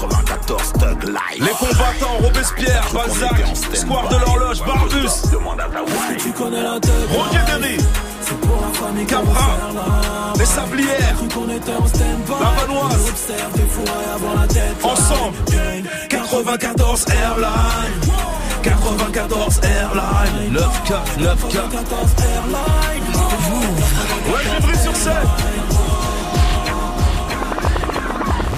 94 Thug Life. Les combattants, Robespierre, Balzac, Square de l'horloge, Barbus, Demande à ta wife. Tu connais la thug Roger Berry, C'est pour la famille qu'on veut Capra, faire la les Sablières, La Vanoise. On observe des fois avant la deadline Ensemble. 94 Airline 94 Airline 9-4, 9-4 94 Airline said.